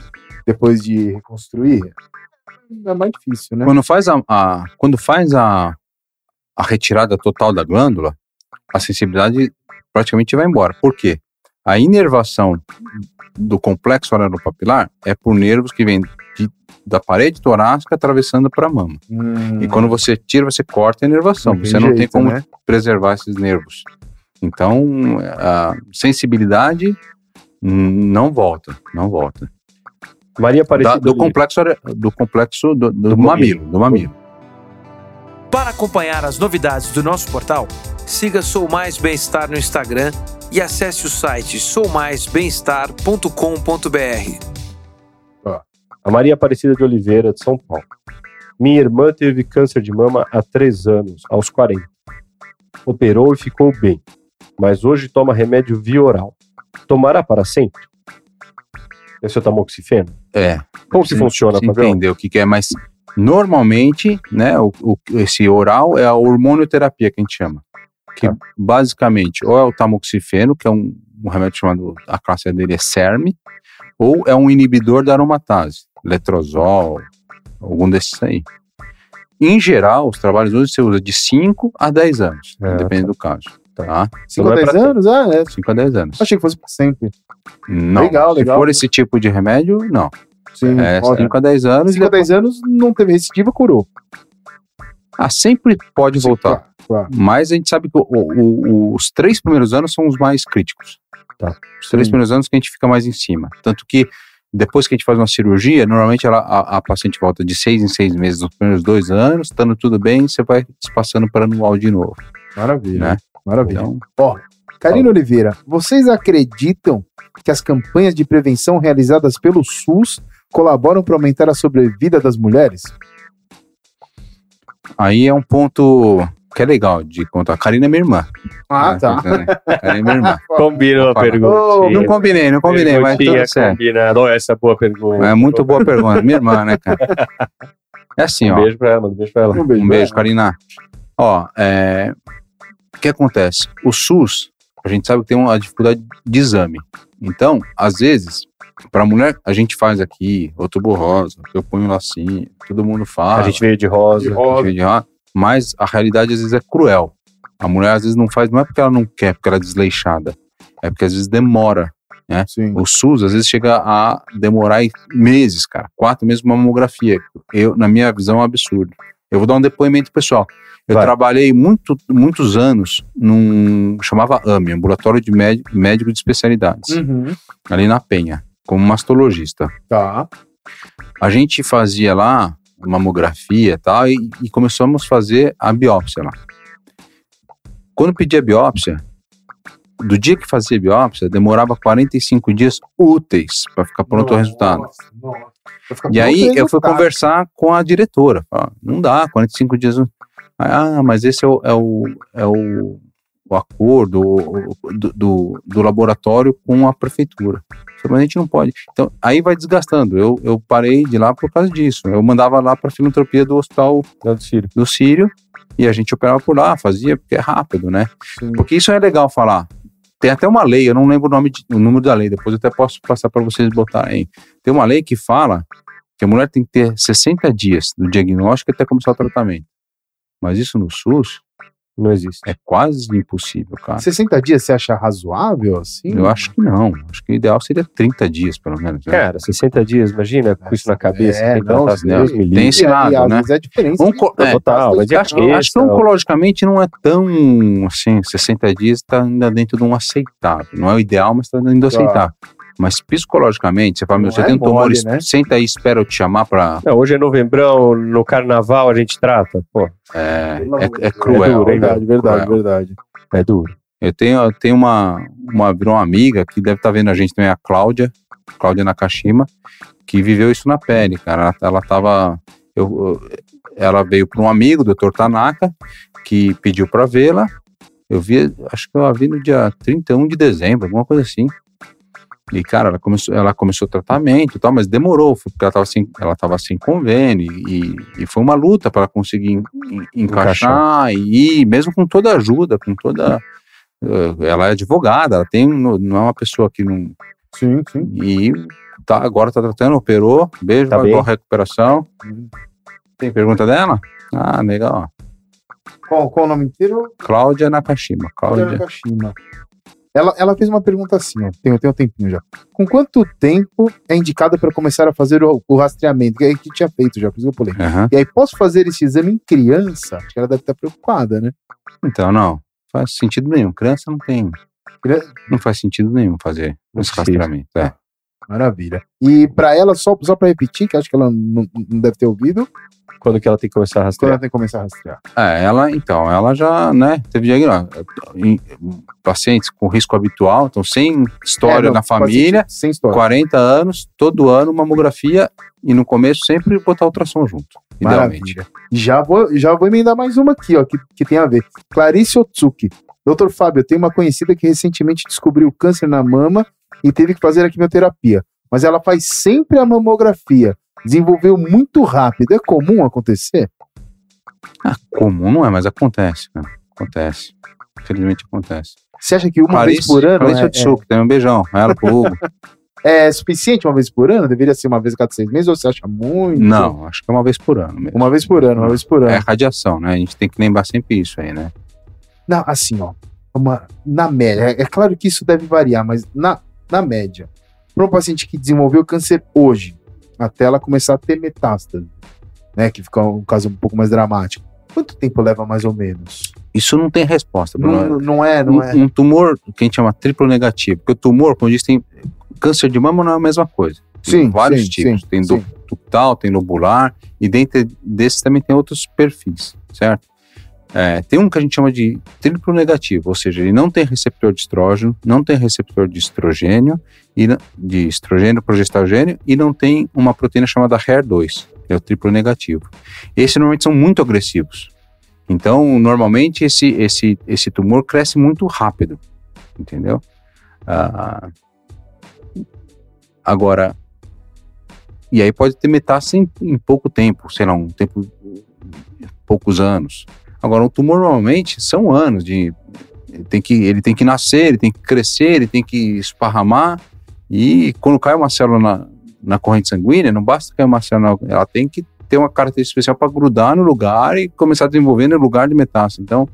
[SPEAKER 2] depois de reconstruir? É mais difícil, né?
[SPEAKER 4] Quando faz a, a- quando faz a, a retirada total da glândula, a sensibilidade praticamente vai embora. Por quê? A inervação do complexo papilar é por nervos que vêm de- da parede torácica atravessando para a mama.
[SPEAKER 2] Hum,
[SPEAKER 4] E quando você tira, você corta a inervação. você não tem
[SPEAKER 2] jeito,
[SPEAKER 4] como
[SPEAKER 2] né?
[SPEAKER 4] preservar esses nervos. Então, a sensibilidade não volta, não volta.
[SPEAKER 3] Maria
[SPEAKER 4] Da-
[SPEAKER 3] Aparecida.
[SPEAKER 4] do complexo, do complexo do, do
[SPEAKER 3] Do
[SPEAKER 4] mamilo, do mamilo.
[SPEAKER 5] Para acompanhar as novidades do nosso portal, siga Sou Mais Bem-Estar no Instagram e acesse o site soumaisbemestar.com.br.
[SPEAKER 3] A Maria Aparecida de Oliveira, de São Paulo. Minha irmã teve câncer de mama há três anos, aos 40. Operou e ficou bem, mas hoje toma remédio via oral. Tomará para sempre? Esse é o tamoxifeno?
[SPEAKER 4] É.
[SPEAKER 3] Como que
[SPEAKER 4] Você-
[SPEAKER 3] funciona, Fabião?
[SPEAKER 4] entendeu o que, que é, mas normalmente, né, o, o- esse oral é a hormonioterapia que a gente chama. Que
[SPEAKER 3] Tá.
[SPEAKER 4] basicamente, ou é o tamoxifeno, que é um, um remédio chamado, a classe dele é CERM, ou é um inibidor da aromatase, letrozol, algum desses aí. Em geral, os trabalhos hoje você usa de 5 a 10 anos,
[SPEAKER 3] É,
[SPEAKER 4] depende do caso. Tá?
[SPEAKER 2] 5 a
[SPEAKER 3] não é
[SPEAKER 2] 10
[SPEAKER 3] pra
[SPEAKER 2] anos? Ah, é.
[SPEAKER 4] 5 a 10 anos.
[SPEAKER 2] Achei que fosse pra sempre.
[SPEAKER 4] Não.
[SPEAKER 2] Legal,
[SPEAKER 4] Se
[SPEAKER 2] legal.
[SPEAKER 4] for esse tipo de remédio, não.
[SPEAKER 2] Sim,
[SPEAKER 4] É
[SPEAKER 2] ótimo.
[SPEAKER 4] 5 a 10 anos.
[SPEAKER 2] 5 a 10 anos não teve recidiva, curou.
[SPEAKER 4] Ah, sempre pode voltar.
[SPEAKER 2] Claro, claro.
[SPEAKER 4] Mas a gente sabe que o- o- os três primeiros anos são os mais críticos.
[SPEAKER 3] Tá.
[SPEAKER 4] Os três
[SPEAKER 2] Sim.
[SPEAKER 4] primeiros anos que a gente fica mais em cima. Tanto que depois que a gente faz uma cirurgia, normalmente ela- a, a paciente volta de seis em seis meses nos primeiros dois anos, estando tudo bem, você vai se passando para anual de novo.
[SPEAKER 2] Maravilha.
[SPEAKER 4] Né?
[SPEAKER 2] Maravilha.
[SPEAKER 4] Então,
[SPEAKER 2] Ó, Karina Oliveira, vocês acreditam que as campanhas de prevenção realizadas pelo SUS colaboram para aumentar a sobrevida das mulheres?
[SPEAKER 4] aí é um ponto que é legal de contar. A Karina é minha irmã.
[SPEAKER 2] Ah,
[SPEAKER 4] né?
[SPEAKER 2] tá.
[SPEAKER 4] A Karina é minha irmã.
[SPEAKER 3] Combinou a pergunta.
[SPEAKER 2] Ô,
[SPEAKER 4] Não combinei, não combinei, mas tudo certo.
[SPEAKER 3] combinado. Essa boa pergunta.
[SPEAKER 4] É muito boa pergunta. Minha irmã, né, cara? É assim,
[SPEAKER 3] Um
[SPEAKER 4] ó.
[SPEAKER 3] beijo pra ela, um beijo pra ela.
[SPEAKER 2] Um beijo.
[SPEAKER 4] Um beijo, Karina. Ó, é, o que acontece? O SUS, a gente sabe que tem uma dificuldade de exame. Então, às vezes, para mulher, a gente faz aqui, outubro rosa, eu ponho lacinho, todo mundo fala.
[SPEAKER 3] A gente veio de rosa.
[SPEAKER 2] De rosa.
[SPEAKER 4] de rosa, mas a realidade às vezes é cruel. A mulher às vezes não faz, não é porque ela não quer, porque ela é desleixada. É porque às vezes demora.
[SPEAKER 2] Sim.
[SPEAKER 4] O SUS às vezes chega a demorar meses, cara. Quatro meses uma mamografia. Eu, na minha visão, é um absurdo. Eu vou dar um depoimento pessoal. Eu
[SPEAKER 3] Vai.
[SPEAKER 4] trabalhei muito, muitos anos num. chamava AMI, Ambulatório de Médico, Médico de Especialidades,
[SPEAKER 2] Uhum.
[SPEAKER 4] ali na Penha, como mastologista.
[SPEAKER 2] Tá.
[SPEAKER 4] A gente fazia lá mamografia e tal, e, começamos a fazer a biópsia lá. Quando pedia a biópsia, do dia que fazia a biópsia, demorava 45 dias úteis para ficar pronto o resultado.
[SPEAKER 2] Nossa, nossa.
[SPEAKER 4] E aí eu fui conversar com a diretora. Ó, não dá, 45 dias. não- Ah, mas esse é o, é o, é o, o acordo o- do, do, do laboratório com a prefeitura. Mas a gente não pode. Então, aí vai desgastando. Eu, eu parei de lá por causa disso. Eu mandava lá para a filantropia do hospital
[SPEAKER 3] do Sírio.
[SPEAKER 4] do Sírio e a gente operava por lá, fazia, porque é rápido, né?
[SPEAKER 2] Sim.
[SPEAKER 4] Porque isso é legal falar. Tem até uma lei, eu não lembro o nome, de- o número da lei, depois eu até posso passar para vocês botarem. Tem uma lei que fala que a mulher tem que ter 60 dias do diagnóstico até começar o tratamento. Mas isso no SUS
[SPEAKER 3] Não existe.
[SPEAKER 4] é quase impossível, cara.
[SPEAKER 2] 60 dias você acha razoável assim?
[SPEAKER 4] Eu acho que não. Acho que o ideal seria 30 dias, pelo menos. né?
[SPEAKER 3] Cara, 60 dias, imagina, com isso na cabeça.
[SPEAKER 2] É, não,
[SPEAKER 3] Deus
[SPEAKER 4] tem
[SPEAKER 3] me livre.
[SPEAKER 4] esse lado,
[SPEAKER 2] às
[SPEAKER 4] né?
[SPEAKER 2] vezes é diferente.
[SPEAKER 4] Um co- é,
[SPEAKER 3] total, mas é
[SPEAKER 4] Acho,
[SPEAKER 3] que
[SPEAKER 4] acho que oncologicamente não é tão assim, 60 dias está ainda dentro de um aceitável. Não é o ideal, mas está dentro do
[SPEAKER 2] Claro.
[SPEAKER 4] Mas psicologicamente, você fala, meu,
[SPEAKER 2] Não
[SPEAKER 4] você
[SPEAKER 2] é
[SPEAKER 4] tem um tumor,
[SPEAKER 2] mole, né?
[SPEAKER 4] senta aí, espera eu te chamar pra.
[SPEAKER 3] Não, hoje é novembrão, no carnaval a gente trata. Pô,
[SPEAKER 4] É, é, é cruel.
[SPEAKER 3] É duro, hein,
[SPEAKER 4] né?
[SPEAKER 2] Verdade, verdade,
[SPEAKER 4] Cruel.
[SPEAKER 2] verdade.
[SPEAKER 3] é duro.
[SPEAKER 4] Eu tenho, eu tenho uma, uma, uma amiga que deve estar vendo a gente também, a Cláudia, Cláudia Nakashima, que viveu isso na pele, cara. Ela, ela tava. Eu, eu- ela veio para um amigo, o Dr. Tanaka, que pediu para vê-la. Eu vi, acho que eu a vi no dia 31 de dezembro, alguma coisa assim. E, cara, ela começou, ela começou o tratamento e tal, mas demorou, porque ela estava sem, ela tava sem convênio e, e foi uma luta para conseguir en- en- encaixar e ir, mesmo com toda a ajuda, com toda. eh, Ela é advogada, ela tem, não é uma pessoa que não.
[SPEAKER 2] Sim, sim.
[SPEAKER 4] E tá, agora tá tratando, operou, beijo,
[SPEAKER 3] Tá
[SPEAKER 4] boa recuperação. Tem pergunta dela? Ah, legal.
[SPEAKER 2] Qual, qual o nome inteiro?
[SPEAKER 4] Cláudia Nakashima.
[SPEAKER 2] Cláudia
[SPEAKER 4] Cláudia.
[SPEAKER 2] Nakashima. Ela, ela fez uma pergunta assim, ó. Tem, tem um tempinho já. Com quanto tempo é indicado para começar a fazer o, o rastreamento? Que a gente tinha feito já, por isso que eu pulei.
[SPEAKER 4] Aham.
[SPEAKER 2] E aí, posso fazer esse exame em criança? Acho que ela deve estar preocupada, né?
[SPEAKER 4] Então, não. Faz sentido nenhum. Criança não tem.
[SPEAKER 2] Cria-
[SPEAKER 4] Não faz sentido nenhum fazer esse rastreamento. É.
[SPEAKER 2] Maravilha. E para ela, só, só para repetir, que acho que ela não, não deve ter ouvido,
[SPEAKER 3] Quando que ela tem que começar a
[SPEAKER 2] quando
[SPEAKER 3] rastrear?
[SPEAKER 2] ela tem que começar a rastrear.
[SPEAKER 4] É, ela, então, ela já, né, teve diagnóstico. Pacientes com risco habitual, então sem história
[SPEAKER 2] É, não,
[SPEAKER 4] na família,
[SPEAKER 2] Sem história.
[SPEAKER 4] 40 anos, todo ano mamografia e no começo sempre botar ultrassom junto, idealmente.
[SPEAKER 2] Maravilha. Já vou, já vou emendar mais uma aqui, ó, que, que tem a ver. Clarice Otsuki. Doutor Fábio, eu tenho uma conhecida que recentemente descobriu câncer na mama e teve que fazer a quimioterapia. Mas ela faz sempre a mamografia. Desenvolveu muito rápido. É comum acontecer?
[SPEAKER 4] Ah, comum não é, mas acontece, né? Acontece. Infelizmente acontece.
[SPEAKER 2] Você acha que uma vez por ano
[SPEAKER 4] Clarice
[SPEAKER 2] é,
[SPEAKER 4] Otsuki, também um beijão. Ela pro Hugo.
[SPEAKER 2] é, é suficiente uma vez por ano? Deveria ser uma vez a cada seis meses ou você acha muito?
[SPEAKER 4] Não, acho que é uma vez por ano mesmo.
[SPEAKER 2] Uma vez por ano, uma vez por ano.
[SPEAKER 4] É radiação, né? A gente tem que lembrar sempre isso aí, né?
[SPEAKER 2] Não, assim, ó. uma- na média, é, é claro que isso deve variar, mas na, na média, para um paciente que desenvolveu câncer hoje, até ela começar a ter metástase, né? Que fica um caso um pouco mais dramático. Quanto tempo leva mais ou menos?
[SPEAKER 4] Isso não tem resposta.
[SPEAKER 2] Não, não é, não
[SPEAKER 4] um,
[SPEAKER 2] é.
[SPEAKER 4] um tumor que a gente chama triplo negativo, porque o tumor, como diz, tem câncer de mama não é a mesma coisa. Tem
[SPEAKER 2] Sim,
[SPEAKER 4] vários
[SPEAKER 2] sim,
[SPEAKER 4] tipos.
[SPEAKER 2] sim,
[SPEAKER 4] tem
[SPEAKER 2] sim.
[SPEAKER 4] ductal, tem lobular, e dentro desses também tem outros perfis, certo? É, tem um que a gente chama de triplo negativo, ou seja, ele não tem receptor de estrógeno, não tem receptor de estrogênio, e, de estrogênio, progesterogênio, e não tem uma proteína chamada HER2, que é o triplo negativo. Esses normalmente são muito agressivos. Então, normalmente, esse, esse, esse tumor cresce muito rápido, entendeu? Ah, agora, e aí pode ter metástase em, em pouco tempo, sei lá, um tempo, poucos anos. Agora, um tumor normalmente são anos de. Ele tem, que, ele tem que nascer, ele tem que crescer, ele tem que esparramar. E quando cai uma célula na, na corrente sanguínea, não basta cair uma célula, ela tem que ter uma característica especial para grudar no lugar e começar a desenvolver no lugar de metástase. Então,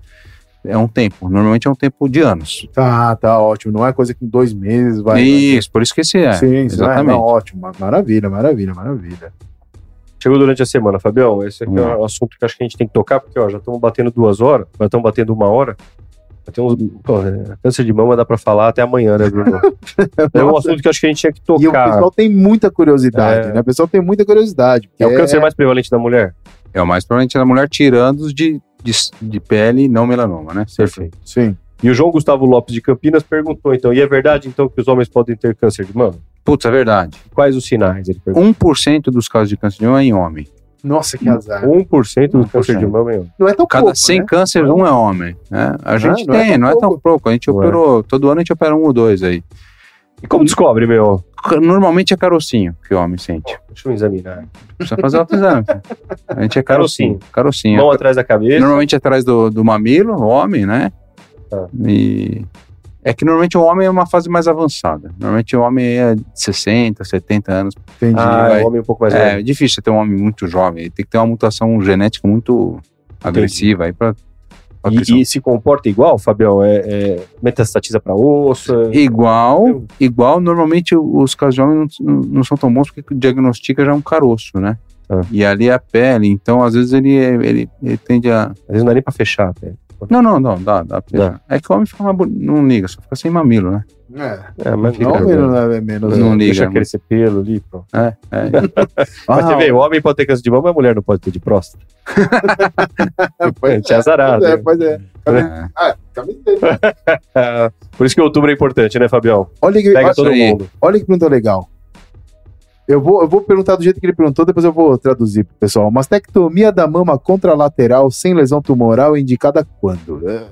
[SPEAKER 4] é um tempo. Normalmente é um tempo de anos.
[SPEAKER 2] Tá, tá ótimo. Não é coisa que em dois meses vai.
[SPEAKER 4] Isso, por isso que esse é.
[SPEAKER 2] sim,
[SPEAKER 4] exatamente.
[SPEAKER 2] Não, ótimo. Maravilha, maravilha, maravilha.
[SPEAKER 3] Chegou durante a semana, Fabião. Esse aqui é
[SPEAKER 4] Hum.
[SPEAKER 3] um assunto que acho que a gente tem que tocar, porque ó, já estamos batendo duas horas, já estamos batendo uma hora. Já temos, pô, é, câncer de mama dá pra falar até amanhã, né, Bruno? é um assunto que acho que a gente tinha que
[SPEAKER 2] E o
[SPEAKER 3] tocar.
[SPEAKER 2] pessoal tem muita curiosidade,
[SPEAKER 3] É.
[SPEAKER 2] né? O pessoal tem muita curiosidade.
[SPEAKER 3] É o câncer mais prevalente da mulher?
[SPEAKER 4] É o mais provavelmente da mulher tirando os de, de, de pele não melanoma, né?
[SPEAKER 3] Perfeito.
[SPEAKER 2] Sim.
[SPEAKER 3] E o João Gustavo Lopes de Campinas perguntou, então, e é verdade, então, que os homens podem ter câncer de mama?
[SPEAKER 4] Putz, é verdade.
[SPEAKER 3] Quais os sinais? Ele perguntou.
[SPEAKER 4] 1% dos casos de câncer de mama é em homem.
[SPEAKER 2] Nossa, que azar.
[SPEAKER 3] 1% do
[SPEAKER 4] 1%.
[SPEAKER 3] câncer de mama é homem.
[SPEAKER 2] Não é tão
[SPEAKER 4] Cada
[SPEAKER 2] pouco,
[SPEAKER 4] 100
[SPEAKER 2] né?
[SPEAKER 4] câncer, um é homem. né? A gente
[SPEAKER 2] não é
[SPEAKER 4] tem,
[SPEAKER 2] tão
[SPEAKER 4] não é tão
[SPEAKER 2] pouco.
[SPEAKER 4] A gente
[SPEAKER 3] Não é.
[SPEAKER 4] operou, todo ano a gente opera um ou dois aí.
[SPEAKER 3] E como descobre, meu?
[SPEAKER 4] Normalmente é carocinho que o homem sente.
[SPEAKER 3] Deixa eu examinar.
[SPEAKER 4] Precisa fazer outro exame. A gente é carocinho. Carocinho.
[SPEAKER 3] Mão atrás da cabeça.
[SPEAKER 4] Normalmente atrás do, do mamilo, o homem, né?
[SPEAKER 3] Tá.
[SPEAKER 4] E é que normalmente o homem é uma fase mais avançada. Normalmente o homem é de 60, 70 anos.
[SPEAKER 2] Entendi.
[SPEAKER 3] Ah,
[SPEAKER 4] vai.
[SPEAKER 3] é um homem um pouco mais
[SPEAKER 4] É
[SPEAKER 3] velho.
[SPEAKER 4] difícil você ter um homem muito jovem. Ele tem que ter uma mutação genética muito agressiva aí pra.
[SPEAKER 3] E, e se comporta igual, Fabião? É, é metastatiza para osso? é-
[SPEAKER 4] Igual, igual, normalmente os casos de homem não, não são tão bons porque diagnostica já um caroço, né?
[SPEAKER 3] Ah.
[SPEAKER 4] E ali é a pele, então às vezes ele, ele, ele tende a.
[SPEAKER 3] Às vezes não dá nem pra fechar.
[SPEAKER 4] Não, não, não, dá, dá.
[SPEAKER 3] Dá.
[SPEAKER 4] É que o homem fica mais boni- não liga, só fica sem mamilo, né?
[SPEAKER 2] É.
[SPEAKER 3] É, mas
[SPEAKER 4] Fica
[SPEAKER 2] Não, menos, é menos.
[SPEAKER 4] Não liga,
[SPEAKER 3] Deixa
[SPEAKER 4] né?
[SPEAKER 3] crescer pelo ali, pronto.
[SPEAKER 4] É, é.
[SPEAKER 3] Mas
[SPEAKER 2] Ah,
[SPEAKER 3] você vê, o homem pode ter câncer de mama, mas a mulher não pode ter de próstata.
[SPEAKER 2] pois
[SPEAKER 3] gente é azarado.
[SPEAKER 2] Pois é,
[SPEAKER 3] né?
[SPEAKER 2] pois é.
[SPEAKER 4] é.
[SPEAKER 2] Ah.
[SPEAKER 3] Ah, Por isso que outubro é importante, né, Fabião?
[SPEAKER 2] Olha que,
[SPEAKER 3] Pega todo
[SPEAKER 4] aí.
[SPEAKER 3] mundo.
[SPEAKER 2] olha que pergunta legal. Eu vou, eu vou perguntar do jeito que ele perguntou, depois eu vou traduzir pro pessoal. Mastectomia da mama contralateral sem lesão tumoral é indicada quando? É.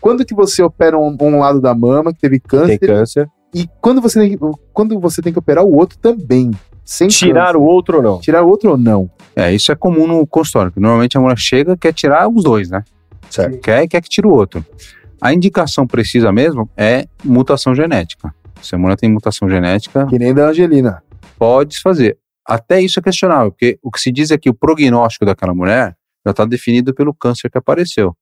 [SPEAKER 2] Quando que você opera um, um lado da mama que teve câncer
[SPEAKER 3] Tem câncer.
[SPEAKER 2] e quando você, tem, quando você tem que operar o outro também? Sem
[SPEAKER 3] Tirar
[SPEAKER 2] câncer.
[SPEAKER 3] o outro ou não?
[SPEAKER 2] Tirar o outro ou não?
[SPEAKER 4] É, isso é comum no consultório. que Normalmente a mulher chega e quer tirar os dois, né?
[SPEAKER 3] Certo.
[SPEAKER 4] Quer quer que tire o outro. A indicação precisa mesmo é mutação genética. Se a mulher tem mutação genética,
[SPEAKER 2] Que nem da Angelina.
[SPEAKER 4] Pode fazer. Até isso é questionável, porque o que se diz é que o prognóstico daquela mulher já está definido pelo câncer que apareceu.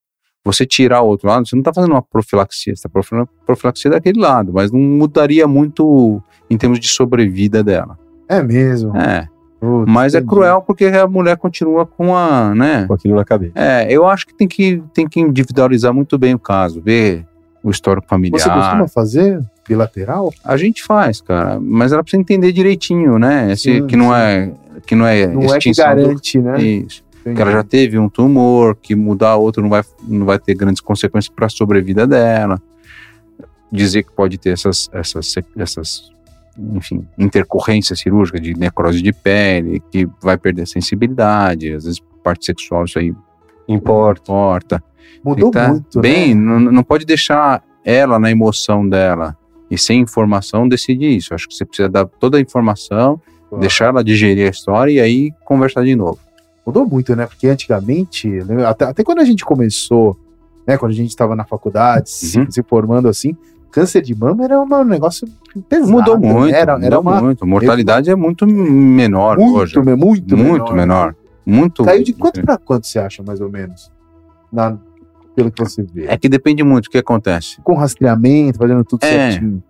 [SPEAKER 4] Você tirar o outro lado, você não está fazendo uma profilaxia, você está fazendo profilaxia daquele lado, mas não mudaria muito em termos de sobrevida dela.
[SPEAKER 2] É mesmo.
[SPEAKER 4] É,
[SPEAKER 2] Putz,
[SPEAKER 4] mas é cruel porque a mulher continua com a, né?
[SPEAKER 3] Com aquilo na cabeça.
[SPEAKER 4] É, eu acho que tem que, tem que individualizar muito bem o caso, ver o histórico familiar.
[SPEAKER 2] Você costuma fazer bilateral?
[SPEAKER 4] A gente faz, cara, mas ela precisa entender direitinho, né? Esse,
[SPEAKER 2] Sim,
[SPEAKER 4] que não
[SPEAKER 2] sim.
[SPEAKER 4] é que não é
[SPEAKER 2] Não é que
[SPEAKER 4] extinção do-
[SPEAKER 2] garante, né?
[SPEAKER 4] Isso.
[SPEAKER 2] Entendi.
[SPEAKER 4] Que ela já teve um tumor, que mudar outro não vai, não vai ter grandes consequências para a sobrevida dela. Dizer que pode ter essas, essas, essas enfim, intercorrências cirúrgicas de necrose de pele, que vai perder sensibilidade, às vezes parte sexual, isso aí
[SPEAKER 3] Importa.
[SPEAKER 4] importa.
[SPEAKER 2] Mudou
[SPEAKER 4] tá
[SPEAKER 2] muito,
[SPEAKER 4] bem,
[SPEAKER 2] né?
[SPEAKER 4] não, não pode deixar ela na emoção dela e sem informação decidir isso. Acho que você precisa dar toda a informação, deixar ela digerir a história e aí conversar de novo.
[SPEAKER 2] Mudou muito, né? Porque antigamente, né, até, até quando a gente começou, né? Quando a gente estava na faculdade, se,
[SPEAKER 4] Uhum.
[SPEAKER 2] se formando assim, câncer de mama era um negócio pesado.
[SPEAKER 4] mudou
[SPEAKER 2] né?
[SPEAKER 4] muito,
[SPEAKER 2] Era,
[SPEAKER 4] mudou
[SPEAKER 2] era uma,
[SPEAKER 4] muito. Mortalidade é muito menor
[SPEAKER 2] muito,
[SPEAKER 4] hoje.
[SPEAKER 2] me- muito,
[SPEAKER 4] Muito menor. Muito.
[SPEAKER 2] Caiu de quanto para quanto você acha, mais ou menos? Na, pelo que você vê.
[SPEAKER 4] É que depende muito do que acontece.
[SPEAKER 2] Com rastreamento, fazendo tudo
[SPEAKER 4] É.
[SPEAKER 2] certinho.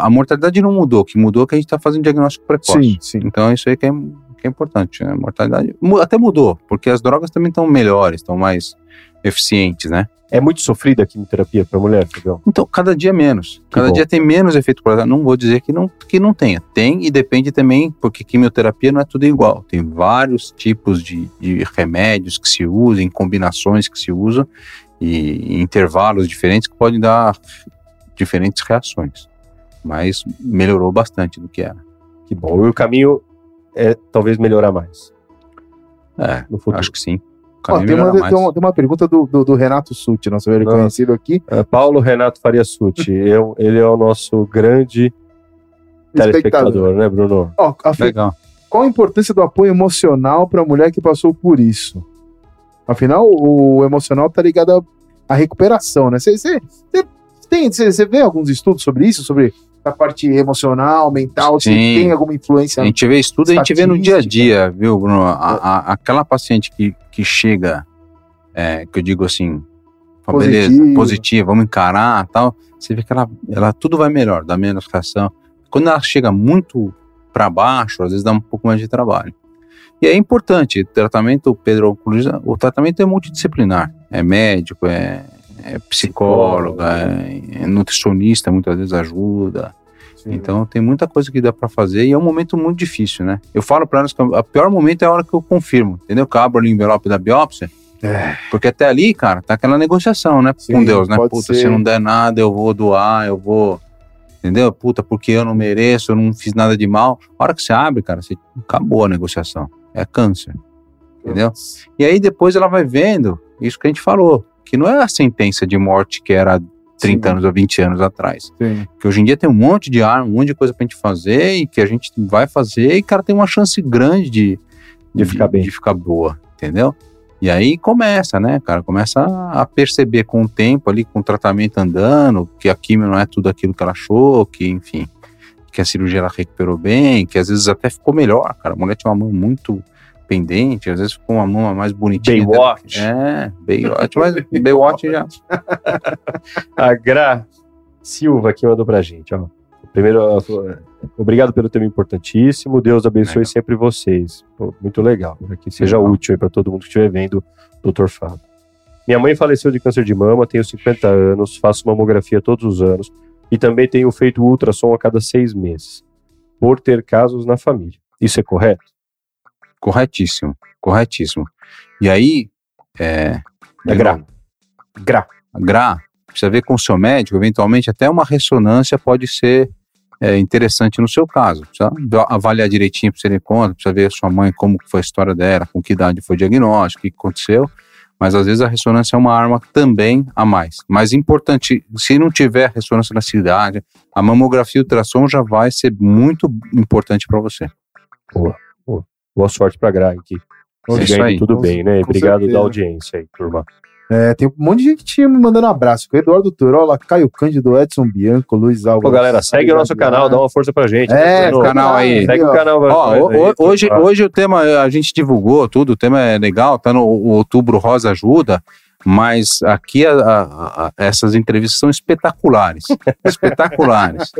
[SPEAKER 4] A mortalidade não mudou, o que mudou é que a gente está fazendo diagnóstico precoce.
[SPEAKER 2] Sim, sim.
[SPEAKER 4] Então isso aí que é, que é importante. né? A mortalidade até mudou, porque as drogas também estão melhores, estão mais eficientes, né?
[SPEAKER 3] É muito sofrida a quimioterapia para mulher, Fabião?
[SPEAKER 4] Então, cada dia menos. Cada
[SPEAKER 3] bom.
[SPEAKER 4] dia tem menos efeito colateral. Não vou dizer que não, que não tenha. Tem e depende também, porque quimioterapia não é tudo igual. Tem vários tipos de, de remédios que se usam, combinações que se usam, e em intervalos diferentes que podem dar diferentes reações. Mas melhorou bastante do que era.
[SPEAKER 3] Que bom. E o caminho é talvez melhorar mais
[SPEAKER 4] É,
[SPEAKER 3] no futuro.
[SPEAKER 4] acho que sim.
[SPEAKER 2] Ó, tem, uma, tem, uma, tem uma pergunta do, do, do Renato Sutti, nosso velho conhecido aqui.
[SPEAKER 3] É, Paulo Renato Faria Suti, eu, ele é o nosso grande telespectador, né, Bruno?
[SPEAKER 2] Ó,
[SPEAKER 4] Legal.
[SPEAKER 2] Qual a importância do apoio emocional para a mulher que passou por isso? Afinal, o emocional tá ligado à, recuperação, né? Você tem, você vê alguns estudos sobre isso, sobre a parte emocional, mental, se
[SPEAKER 4] Sim.
[SPEAKER 2] tem alguma influência?
[SPEAKER 4] A gente vê estudo, a gente vê no dia a dia, viu, Bruno? A- a- aquela paciente que, que chega, é, que eu digo assim, beleza,
[SPEAKER 2] Positiva.
[SPEAKER 4] vamos encarar tal, você vê que ela, ela tudo vai melhor, dá menos reação. Quando ela chega muito para baixo, às vezes dá um pouco mais de trabalho. E é importante, o tratamento, Pedro, Cruz, o tratamento é multidisciplinar. É médico, é, é psicóloga, é, é nutricionista, muitas vezes ajuda.
[SPEAKER 2] Sim.
[SPEAKER 4] Então tem muita coisa que dá pra fazer e é um momento muito difícil, né? Eu falo pra elas que o pior momento é a hora que eu confirmo, entendeu? Que eu abro ali o envelope da biópsia,
[SPEAKER 2] É,
[SPEAKER 4] porque até ali, cara, tá aquela negociação, né?
[SPEAKER 2] Sim,
[SPEAKER 4] com Deus, né? Puta,
[SPEAKER 2] ser.
[SPEAKER 4] se não der nada, eu vou doar, eu vou. Entendeu? Puta, porque eu não mereço, eu não fiz nada de mal. A hora que você abre, cara, você acabou a negociação. É câncer. entendeu? E aí depois ela vai vendo isso que a gente falou, que não é a sentença de morte que era 30
[SPEAKER 2] Sim.
[SPEAKER 4] anos ou 20 anos atrás.
[SPEAKER 2] Sim.
[SPEAKER 4] Que hoje em dia tem um monte de arma, um monte de coisa pra gente fazer e que a gente vai fazer e, cara, tem uma chance grande de,
[SPEAKER 3] De ficar bem.
[SPEAKER 4] De ficar boa, entendeu? E aí começa, né, cara? Começa a perceber com o tempo ali, com o tratamento andando, que a quimio não é tudo aquilo que ela achou, que, enfim, que a cirurgia ela recuperou bem, que às vezes até ficou melhor, cara. A mulher tinha uma mão muito pendente, às vezes ficou uma mão mais bonitinha.
[SPEAKER 3] Baywatch.
[SPEAKER 4] É, Baywatch, mas Baywatch já.
[SPEAKER 3] A Gra Silva aqui mandou pra gente, ó. Primeiro, obrigado pelo tema importantíssimo. Deus abençoe
[SPEAKER 4] Legal.
[SPEAKER 3] sempre vocês. Pô, muito legal. Que seja
[SPEAKER 4] Legal.
[SPEAKER 3] útil pra todo mundo que estiver vendo Dr. Fábio. Minha mãe faleceu de câncer de mama, tenho 50 anos, faço mamografia todos os anos e também tenho feito ultrassom a cada seis meses, por ter casos na família. Isso é correto?
[SPEAKER 4] Corretíssimo, corretíssimo. E aí, é.
[SPEAKER 3] É Gra.
[SPEAKER 4] novo,
[SPEAKER 3] Gra.
[SPEAKER 4] Gra, precisa ver com o seu médico, eventualmente até uma ressonância pode ser é, interessante no seu caso. Precisa va- avaliar direitinho para você ter conta, precisa ver a sua mãe, como foi a história dela, com que idade foi o diagnóstico, o que aconteceu. Mas às vezes a ressonância é uma arma também a mais. Mas importante, se não tiver ressonância na cidade, a mamografia e o ultrassom já vai ser muito importante para você.
[SPEAKER 3] Boa sorte pra Gra aqui.
[SPEAKER 4] É isso aí.
[SPEAKER 3] tudo
[SPEAKER 2] Com-
[SPEAKER 3] bem, né?
[SPEAKER 2] com
[SPEAKER 3] Obrigado
[SPEAKER 2] certeza.
[SPEAKER 3] da audiência aí, turma.
[SPEAKER 2] É, tem um monte de gente tinha me mandando abraço. O Eduardo Turola, Caio Cândido, Edson Bianco, Luiz Alves.
[SPEAKER 3] Pô, galera, segue o nosso canal, dá uma força pra gente.
[SPEAKER 2] É,
[SPEAKER 3] né,
[SPEAKER 4] o
[SPEAKER 3] Bruno?
[SPEAKER 4] canal aí.
[SPEAKER 3] Segue o canal.
[SPEAKER 4] Ó,
[SPEAKER 3] vai-
[SPEAKER 4] ho- hoje,
[SPEAKER 3] vai-
[SPEAKER 4] hoje o tema a gente divulgou tudo, o tema é legal, tá no o Outubro Rosa Ajuda, mas aqui a- a- a- essas entrevistas são espetaculares. espetaculares.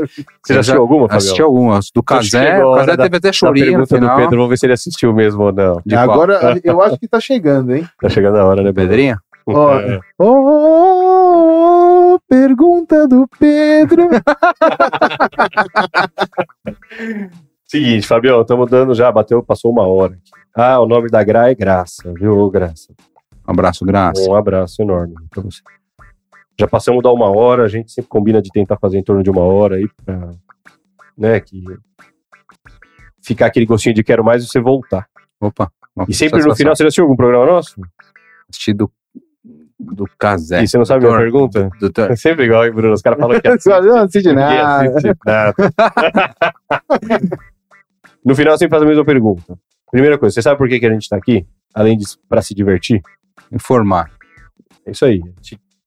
[SPEAKER 3] Você já assistiu alguma, Fabião?
[SPEAKER 4] Assisti algumas. Do Casé, o Casé teve até chorinho no
[SPEAKER 3] pergunta do. Pedro, vamos ver se ele assistiu mesmo ou não.
[SPEAKER 4] De qual?
[SPEAKER 2] Agora eu acho que tá chegando, hein?
[SPEAKER 3] Tá chegando a hora, né?
[SPEAKER 4] Pedrinha?
[SPEAKER 2] Ó,
[SPEAKER 3] É.
[SPEAKER 2] Ô, pergunta do Pedro.
[SPEAKER 3] Seguinte, Fabião, estamos dando já, bateu, passou uma hora. Ah, o nome da Gra é Graça, viu, Graça?
[SPEAKER 4] Um abraço, Graça.
[SPEAKER 3] Um abraço enorme pra você. Já passamos da uma hora, a gente sempre combina de tentar fazer em torno de uma hora aí pra, né, que ficar aquele gostinho de quero mais e você voltar.
[SPEAKER 4] Opa.
[SPEAKER 3] E sempre no final, você já assistiu algum programa nosso?
[SPEAKER 4] Assisti do, do Casé.
[SPEAKER 3] E você não sabe a minha
[SPEAKER 4] Doutor-
[SPEAKER 3] pergunta?
[SPEAKER 4] doutor-
[SPEAKER 3] É sempre igual, hein, Bruno? Os caras falam que é
[SPEAKER 2] Só não assiste nada.
[SPEAKER 3] assiste nada. no final, sempre faz a mesma pergunta. Primeira coisa, você sabe por que, que a gente tá aqui? Além de para se divertir?
[SPEAKER 4] Informar.
[SPEAKER 3] É isso aí.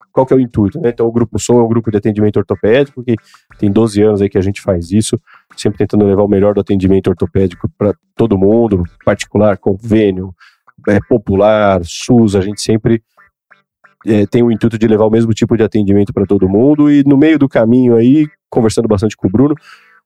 [SPEAKER 3] A Qual que é o intuito? Né? Então, o Grupo Sou é um grupo de atendimento ortopédico que tem 12 anos aí que a gente faz isso, sempre tentando levar o melhor do atendimento ortopédico para todo mundo, particular, convênio, é, popular, SUS, a gente sempre é, tem o intuito de levar o mesmo tipo de atendimento para todo mundo e no meio do caminho aí, conversando bastante com o Bruno,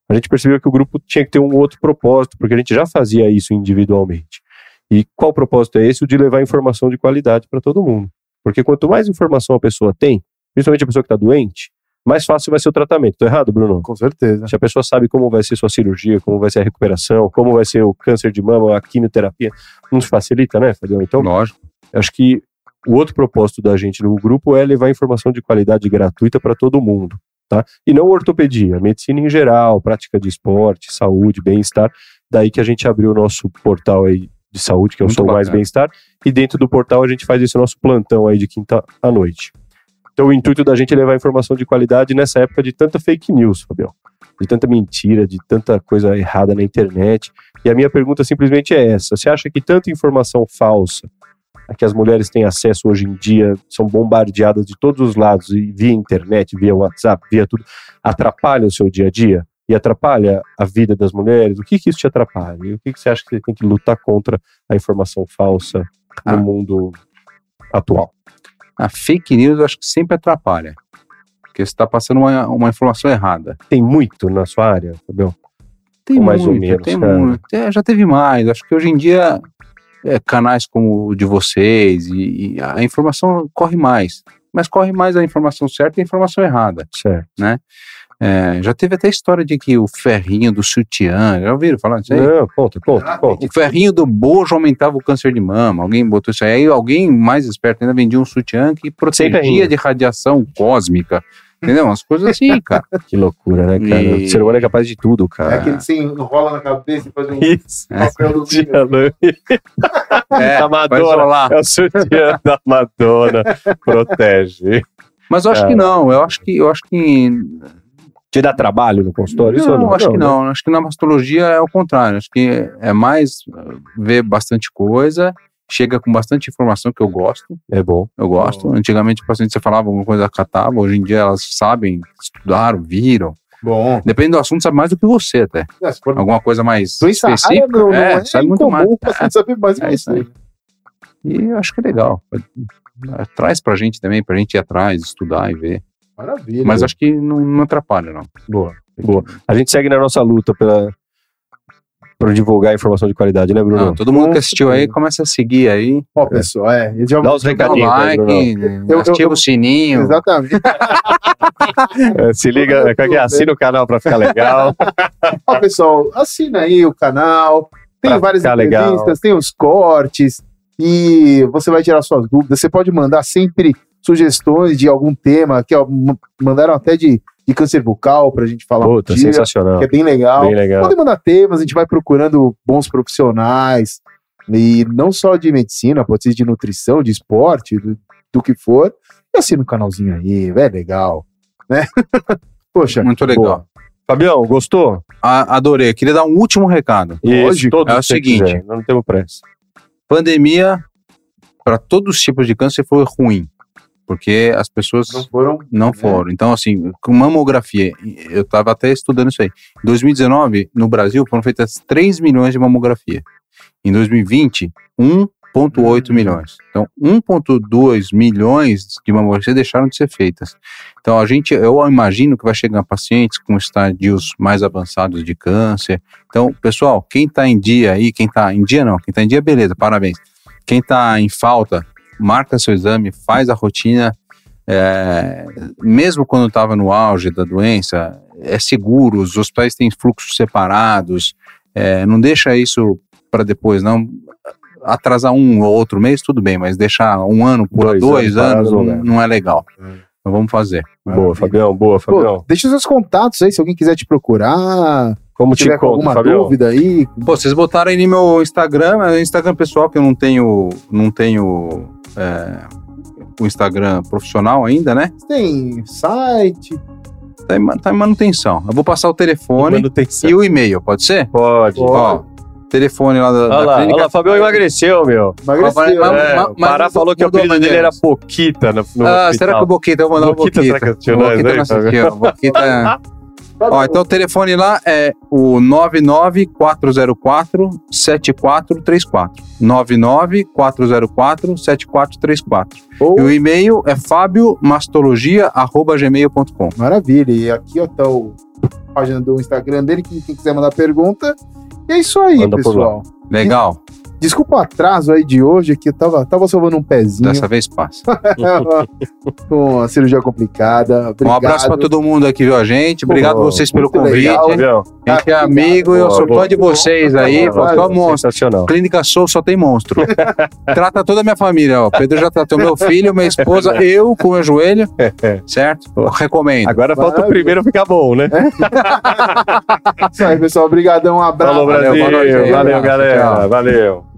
[SPEAKER 3] a gente percebeu que o grupo tinha que ter um outro propósito, porque a gente já fazia isso individualmente. E qual propósito é esse? O de levar informação de qualidade para todo mundo. Porque quanto mais informação a pessoa tem, principalmente a pessoa que está doente, mais fácil vai ser o tratamento. Tô errado, Bruno?
[SPEAKER 2] Com certeza.
[SPEAKER 3] Se a pessoa sabe como vai ser sua cirurgia, como vai ser a recuperação, como vai ser o câncer de mama, a quimioterapia, nos facilita, né, Fabião? Então,
[SPEAKER 4] Lógico.
[SPEAKER 3] acho que o outro propósito da gente no grupo é levar informação de qualidade gratuita para todo mundo, tá? E não ortopedia, medicina em geral, prática de esporte, saúde, bem-estar. Daí que a gente abriu o nosso portal aí de saúde, que é o
[SPEAKER 4] Muito
[SPEAKER 3] Sou Mais. Bem-Estar, e dentro do portal a gente faz esse nosso plantão aí de quinta à noite. Então o intuito da gente é levar informação de qualidade nessa época de tanta fake news, Fabião. De tanta mentira, de tanta coisa errada na internet. E a minha pergunta simplesmente é essa: você acha que tanta informação falsa a que as mulheres têm acesso hoje em dia, são bombardeadas de todos os lados, e via internet, via WhatsApp, via tudo, atrapalha o seu dia a dia? E atrapalha a vida das mulheres? O que, que isso te atrapalha? E o que, que você acha que você tem que lutar contra a informação falsa no
[SPEAKER 4] Ah.
[SPEAKER 3] mundo atual?
[SPEAKER 4] A fake news eu acho que sempre atrapalha. Porque você está passando uma, uma informação errada.
[SPEAKER 3] Tem muito na sua área, Fabião?
[SPEAKER 4] Tem
[SPEAKER 3] Ou mais ou
[SPEAKER 4] muito,
[SPEAKER 3] menos,
[SPEAKER 4] tem
[SPEAKER 3] cara?
[SPEAKER 4] muito. É, já teve mais. Acho que hoje em dia, é, canais como o de vocês, e, e a informação corre mais. Mas corre mais a informação certa e a informação errada.
[SPEAKER 3] Certo.
[SPEAKER 4] É, já teve até história de que o ferrinho do sutiã, já ouviram falar disso aí?
[SPEAKER 3] Não, conta, conta, conta.
[SPEAKER 4] O ferrinho do bojo aumentava o câncer de mama. Alguém botou isso aí. Aí alguém mais esperto ainda vendia um sutiã que protegia de radiação cósmica. Entendeu? Umas coisas assim, cara.
[SPEAKER 3] Que loucura, né, cara?
[SPEAKER 4] E-
[SPEAKER 3] O ser humano é capaz de tudo, cara.
[SPEAKER 2] É aquele que você enrola na cabeça e faz um
[SPEAKER 3] Isso.
[SPEAKER 2] papelzinho.
[SPEAKER 3] Dia lã-
[SPEAKER 4] É,
[SPEAKER 3] da
[SPEAKER 4] vai
[SPEAKER 3] Madonna.
[SPEAKER 4] isolar.
[SPEAKER 3] É o sutiã da Madonna. Protege.
[SPEAKER 4] Mas eu acho
[SPEAKER 3] Cara.
[SPEAKER 4] que não, eu acho que eu acho que
[SPEAKER 3] Te dá trabalho no consultório?
[SPEAKER 4] Não,
[SPEAKER 3] não?
[SPEAKER 4] acho que
[SPEAKER 3] né?
[SPEAKER 4] não. Acho que na mastologia é o contrário. Acho que é mais ver bastante coisa, chega com bastante informação que eu gosto.
[SPEAKER 3] É bom.
[SPEAKER 4] Eu gosto. Antigamente, o paciente você falava alguma coisa, catava. Hoje em dia elas sabem, estudaram, viram.
[SPEAKER 2] Bom.
[SPEAKER 4] Depende do assunto, sabe mais do que você até.
[SPEAKER 2] É, for
[SPEAKER 4] Alguma coisa mais
[SPEAKER 2] doença rara,
[SPEAKER 4] específica.
[SPEAKER 2] não, não
[SPEAKER 4] é,
[SPEAKER 2] é,
[SPEAKER 4] sabe muito mais.
[SPEAKER 2] o paciente saber mais
[SPEAKER 4] É
[SPEAKER 2] que
[SPEAKER 4] isso
[SPEAKER 2] você.
[SPEAKER 4] aí. E eu acho que é legal. Traz pra gente também, pra gente ir atrás, estudar e ver.
[SPEAKER 2] Maravilha.
[SPEAKER 4] Mas acho que não, não atrapalha, não.
[SPEAKER 3] Boa. Boa. A gente segue na nossa luta pela, por divulgar informação de qualidade, né, Bruno?
[SPEAKER 4] Não, todo mundo que assistiu aí, começa a seguir aí.
[SPEAKER 2] Ó, pessoal, é. já...
[SPEAKER 3] Dá os recadinhos. aí,
[SPEAKER 4] like.
[SPEAKER 2] Eu- eu-
[SPEAKER 4] ativa
[SPEAKER 2] eu-
[SPEAKER 4] o sininho.
[SPEAKER 2] Exatamente.
[SPEAKER 3] É, se liga, é é? assina o canal pra ficar legal.
[SPEAKER 2] Ó, pessoal, assina aí o canal. Tem
[SPEAKER 3] Pra
[SPEAKER 2] várias
[SPEAKER 3] ficar legal.
[SPEAKER 2] entrevistas, tem os cortes. E você vai tirar suas dúvidas. Você pode mandar sempre sugestões de algum tema. Que ó, mandaram até de, de câncer bucal pra gente falar
[SPEAKER 3] Puta,
[SPEAKER 2] um dia,
[SPEAKER 3] sensacional.
[SPEAKER 2] que é bem legal.
[SPEAKER 3] Bem legal.
[SPEAKER 2] Podem mandar temas, a gente vai procurando bons profissionais. E não só de medicina, pode ser de nutrição, de esporte, do, do que for. E assina o canalzinho aí, é legal. Né? Poxa,
[SPEAKER 4] Muito legal.
[SPEAKER 3] Boa. Fabião, gostou?
[SPEAKER 4] A- adorei. Queria dar um último recado.
[SPEAKER 3] Todos
[SPEAKER 4] É o seguinte.
[SPEAKER 3] quiser, Não temos pressa.
[SPEAKER 4] Pandemia, para todos os tipos de câncer, foi ruim. Porque as pessoas
[SPEAKER 2] não foram.
[SPEAKER 4] não foram. Então, assim, com mamografia, eu estava até estudando isso aí. Em 2019, no Brasil, foram feitas 3 milhões de mamografia. Em 2020, 1,8
[SPEAKER 2] Hum.
[SPEAKER 4] milhões. Então, 1,2 milhões de mamografia deixaram de ser feitas. Então, a gente, eu imagino que vai chegar pacientes com estadios mais avançados de câncer. Então, pessoal, quem está em dia aí, quem está em dia não, quem está em dia, beleza, parabéns. Quem está em falta, marca seu exame, faz a rotina. É, mesmo quando estava no auge da doença, é seguro, os hospitais têm fluxos separados, é, não deixa isso para depois, não. Atrasar um ou outro mês, tudo bem, mas deixar um ano por
[SPEAKER 3] Dois
[SPEAKER 4] dois,
[SPEAKER 3] anos
[SPEAKER 4] anos,
[SPEAKER 3] não
[SPEAKER 4] não, é legal.
[SPEAKER 2] Hum.
[SPEAKER 4] Então vamos fazer.
[SPEAKER 3] Boa. Fabião, boa,
[SPEAKER 2] Pô,
[SPEAKER 3] Fabião.
[SPEAKER 2] deixa os seus contatos aí, se alguém quiser te procurar,
[SPEAKER 3] Como te
[SPEAKER 2] tiver
[SPEAKER 3] encontra,
[SPEAKER 2] alguma
[SPEAKER 3] Fabião?
[SPEAKER 2] dúvida aí.
[SPEAKER 4] Pô, vocês botaram aí no meu Instagram, é o Instagram pessoal, que eu não tenho, não tenho é, o Instagram profissional ainda, né?
[SPEAKER 2] Tem site.
[SPEAKER 4] Tá em, tá em manutenção. Eu vou passar o telefone e o e-mail, pode ser?
[SPEAKER 3] Pode.
[SPEAKER 4] Ó, telefone lá da,
[SPEAKER 3] Olha
[SPEAKER 4] da
[SPEAKER 3] lá,
[SPEAKER 4] clínica.
[SPEAKER 3] olha lá, Fabião emagreceu, meu.
[SPEAKER 2] Emagreceu.
[SPEAKER 4] Mas-
[SPEAKER 2] né?
[SPEAKER 4] mas-
[SPEAKER 3] É,
[SPEAKER 4] mas-
[SPEAKER 3] o Pará falou que o apelido dele era. Poquita no, no
[SPEAKER 4] Ah,
[SPEAKER 3] hospital.
[SPEAKER 4] será que o Boquita? Eu vou mandar o
[SPEAKER 3] Boquita,
[SPEAKER 4] Boquita.
[SPEAKER 3] será que
[SPEAKER 4] O
[SPEAKER 3] nós
[SPEAKER 4] Boquita
[SPEAKER 3] aí,
[SPEAKER 4] não assistiu. O Boquita... Ó, então o telefone lá é o 99404-7434. 99404-7434.
[SPEAKER 2] Ou-
[SPEAKER 4] E o e-mail é fabiomastologia.gmail.com.
[SPEAKER 2] Maravilha. E aqui, ó, tá o a página do Instagram dele, que quem quiser mandar pergunta. E é isso aí,
[SPEAKER 3] Manda
[SPEAKER 2] pessoal.
[SPEAKER 4] Legal?
[SPEAKER 2] Desculpa o atraso aí de hoje, que eu tava, tava salvando um pezinho
[SPEAKER 4] Dessa vez passa.
[SPEAKER 2] com a cirurgia complicada.
[SPEAKER 4] Um abraço pra todo mundo aqui, viu, a gente. Obrigado
[SPEAKER 3] Pô,
[SPEAKER 4] vocês pelo convite.
[SPEAKER 2] legal.
[SPEAKER 4] A gente é amigo e eu sou fã de vocês aí.
[SPEAKER 2] boa.
[SPEAKER 4] Só monstro. Clínica Sou só tem monstro. Trata toda a minha família, ó. Pedro já tratou meu filho, minha esposa, eu com o meu joelho. Certo? Eu recomendo.
[SPEAKER 3] Agora falta o primeiro ficar bom, né?
[SPEAKER 2] Isso aí, pessoal. Obrigadão. Um abraço.
[SPEAKER 3] Falou,
[SPEAKER 4] Valeu,
[SPEAKER 3] Brasil.
[SPEAKER 4] aí.
[SPEAKER 3] Valeu,
[SPEAKER 4] Abraço,
[SPEAKER 3] galera.
[SPEAKER 4] tchau.
[SPEAKER 3] Valeu.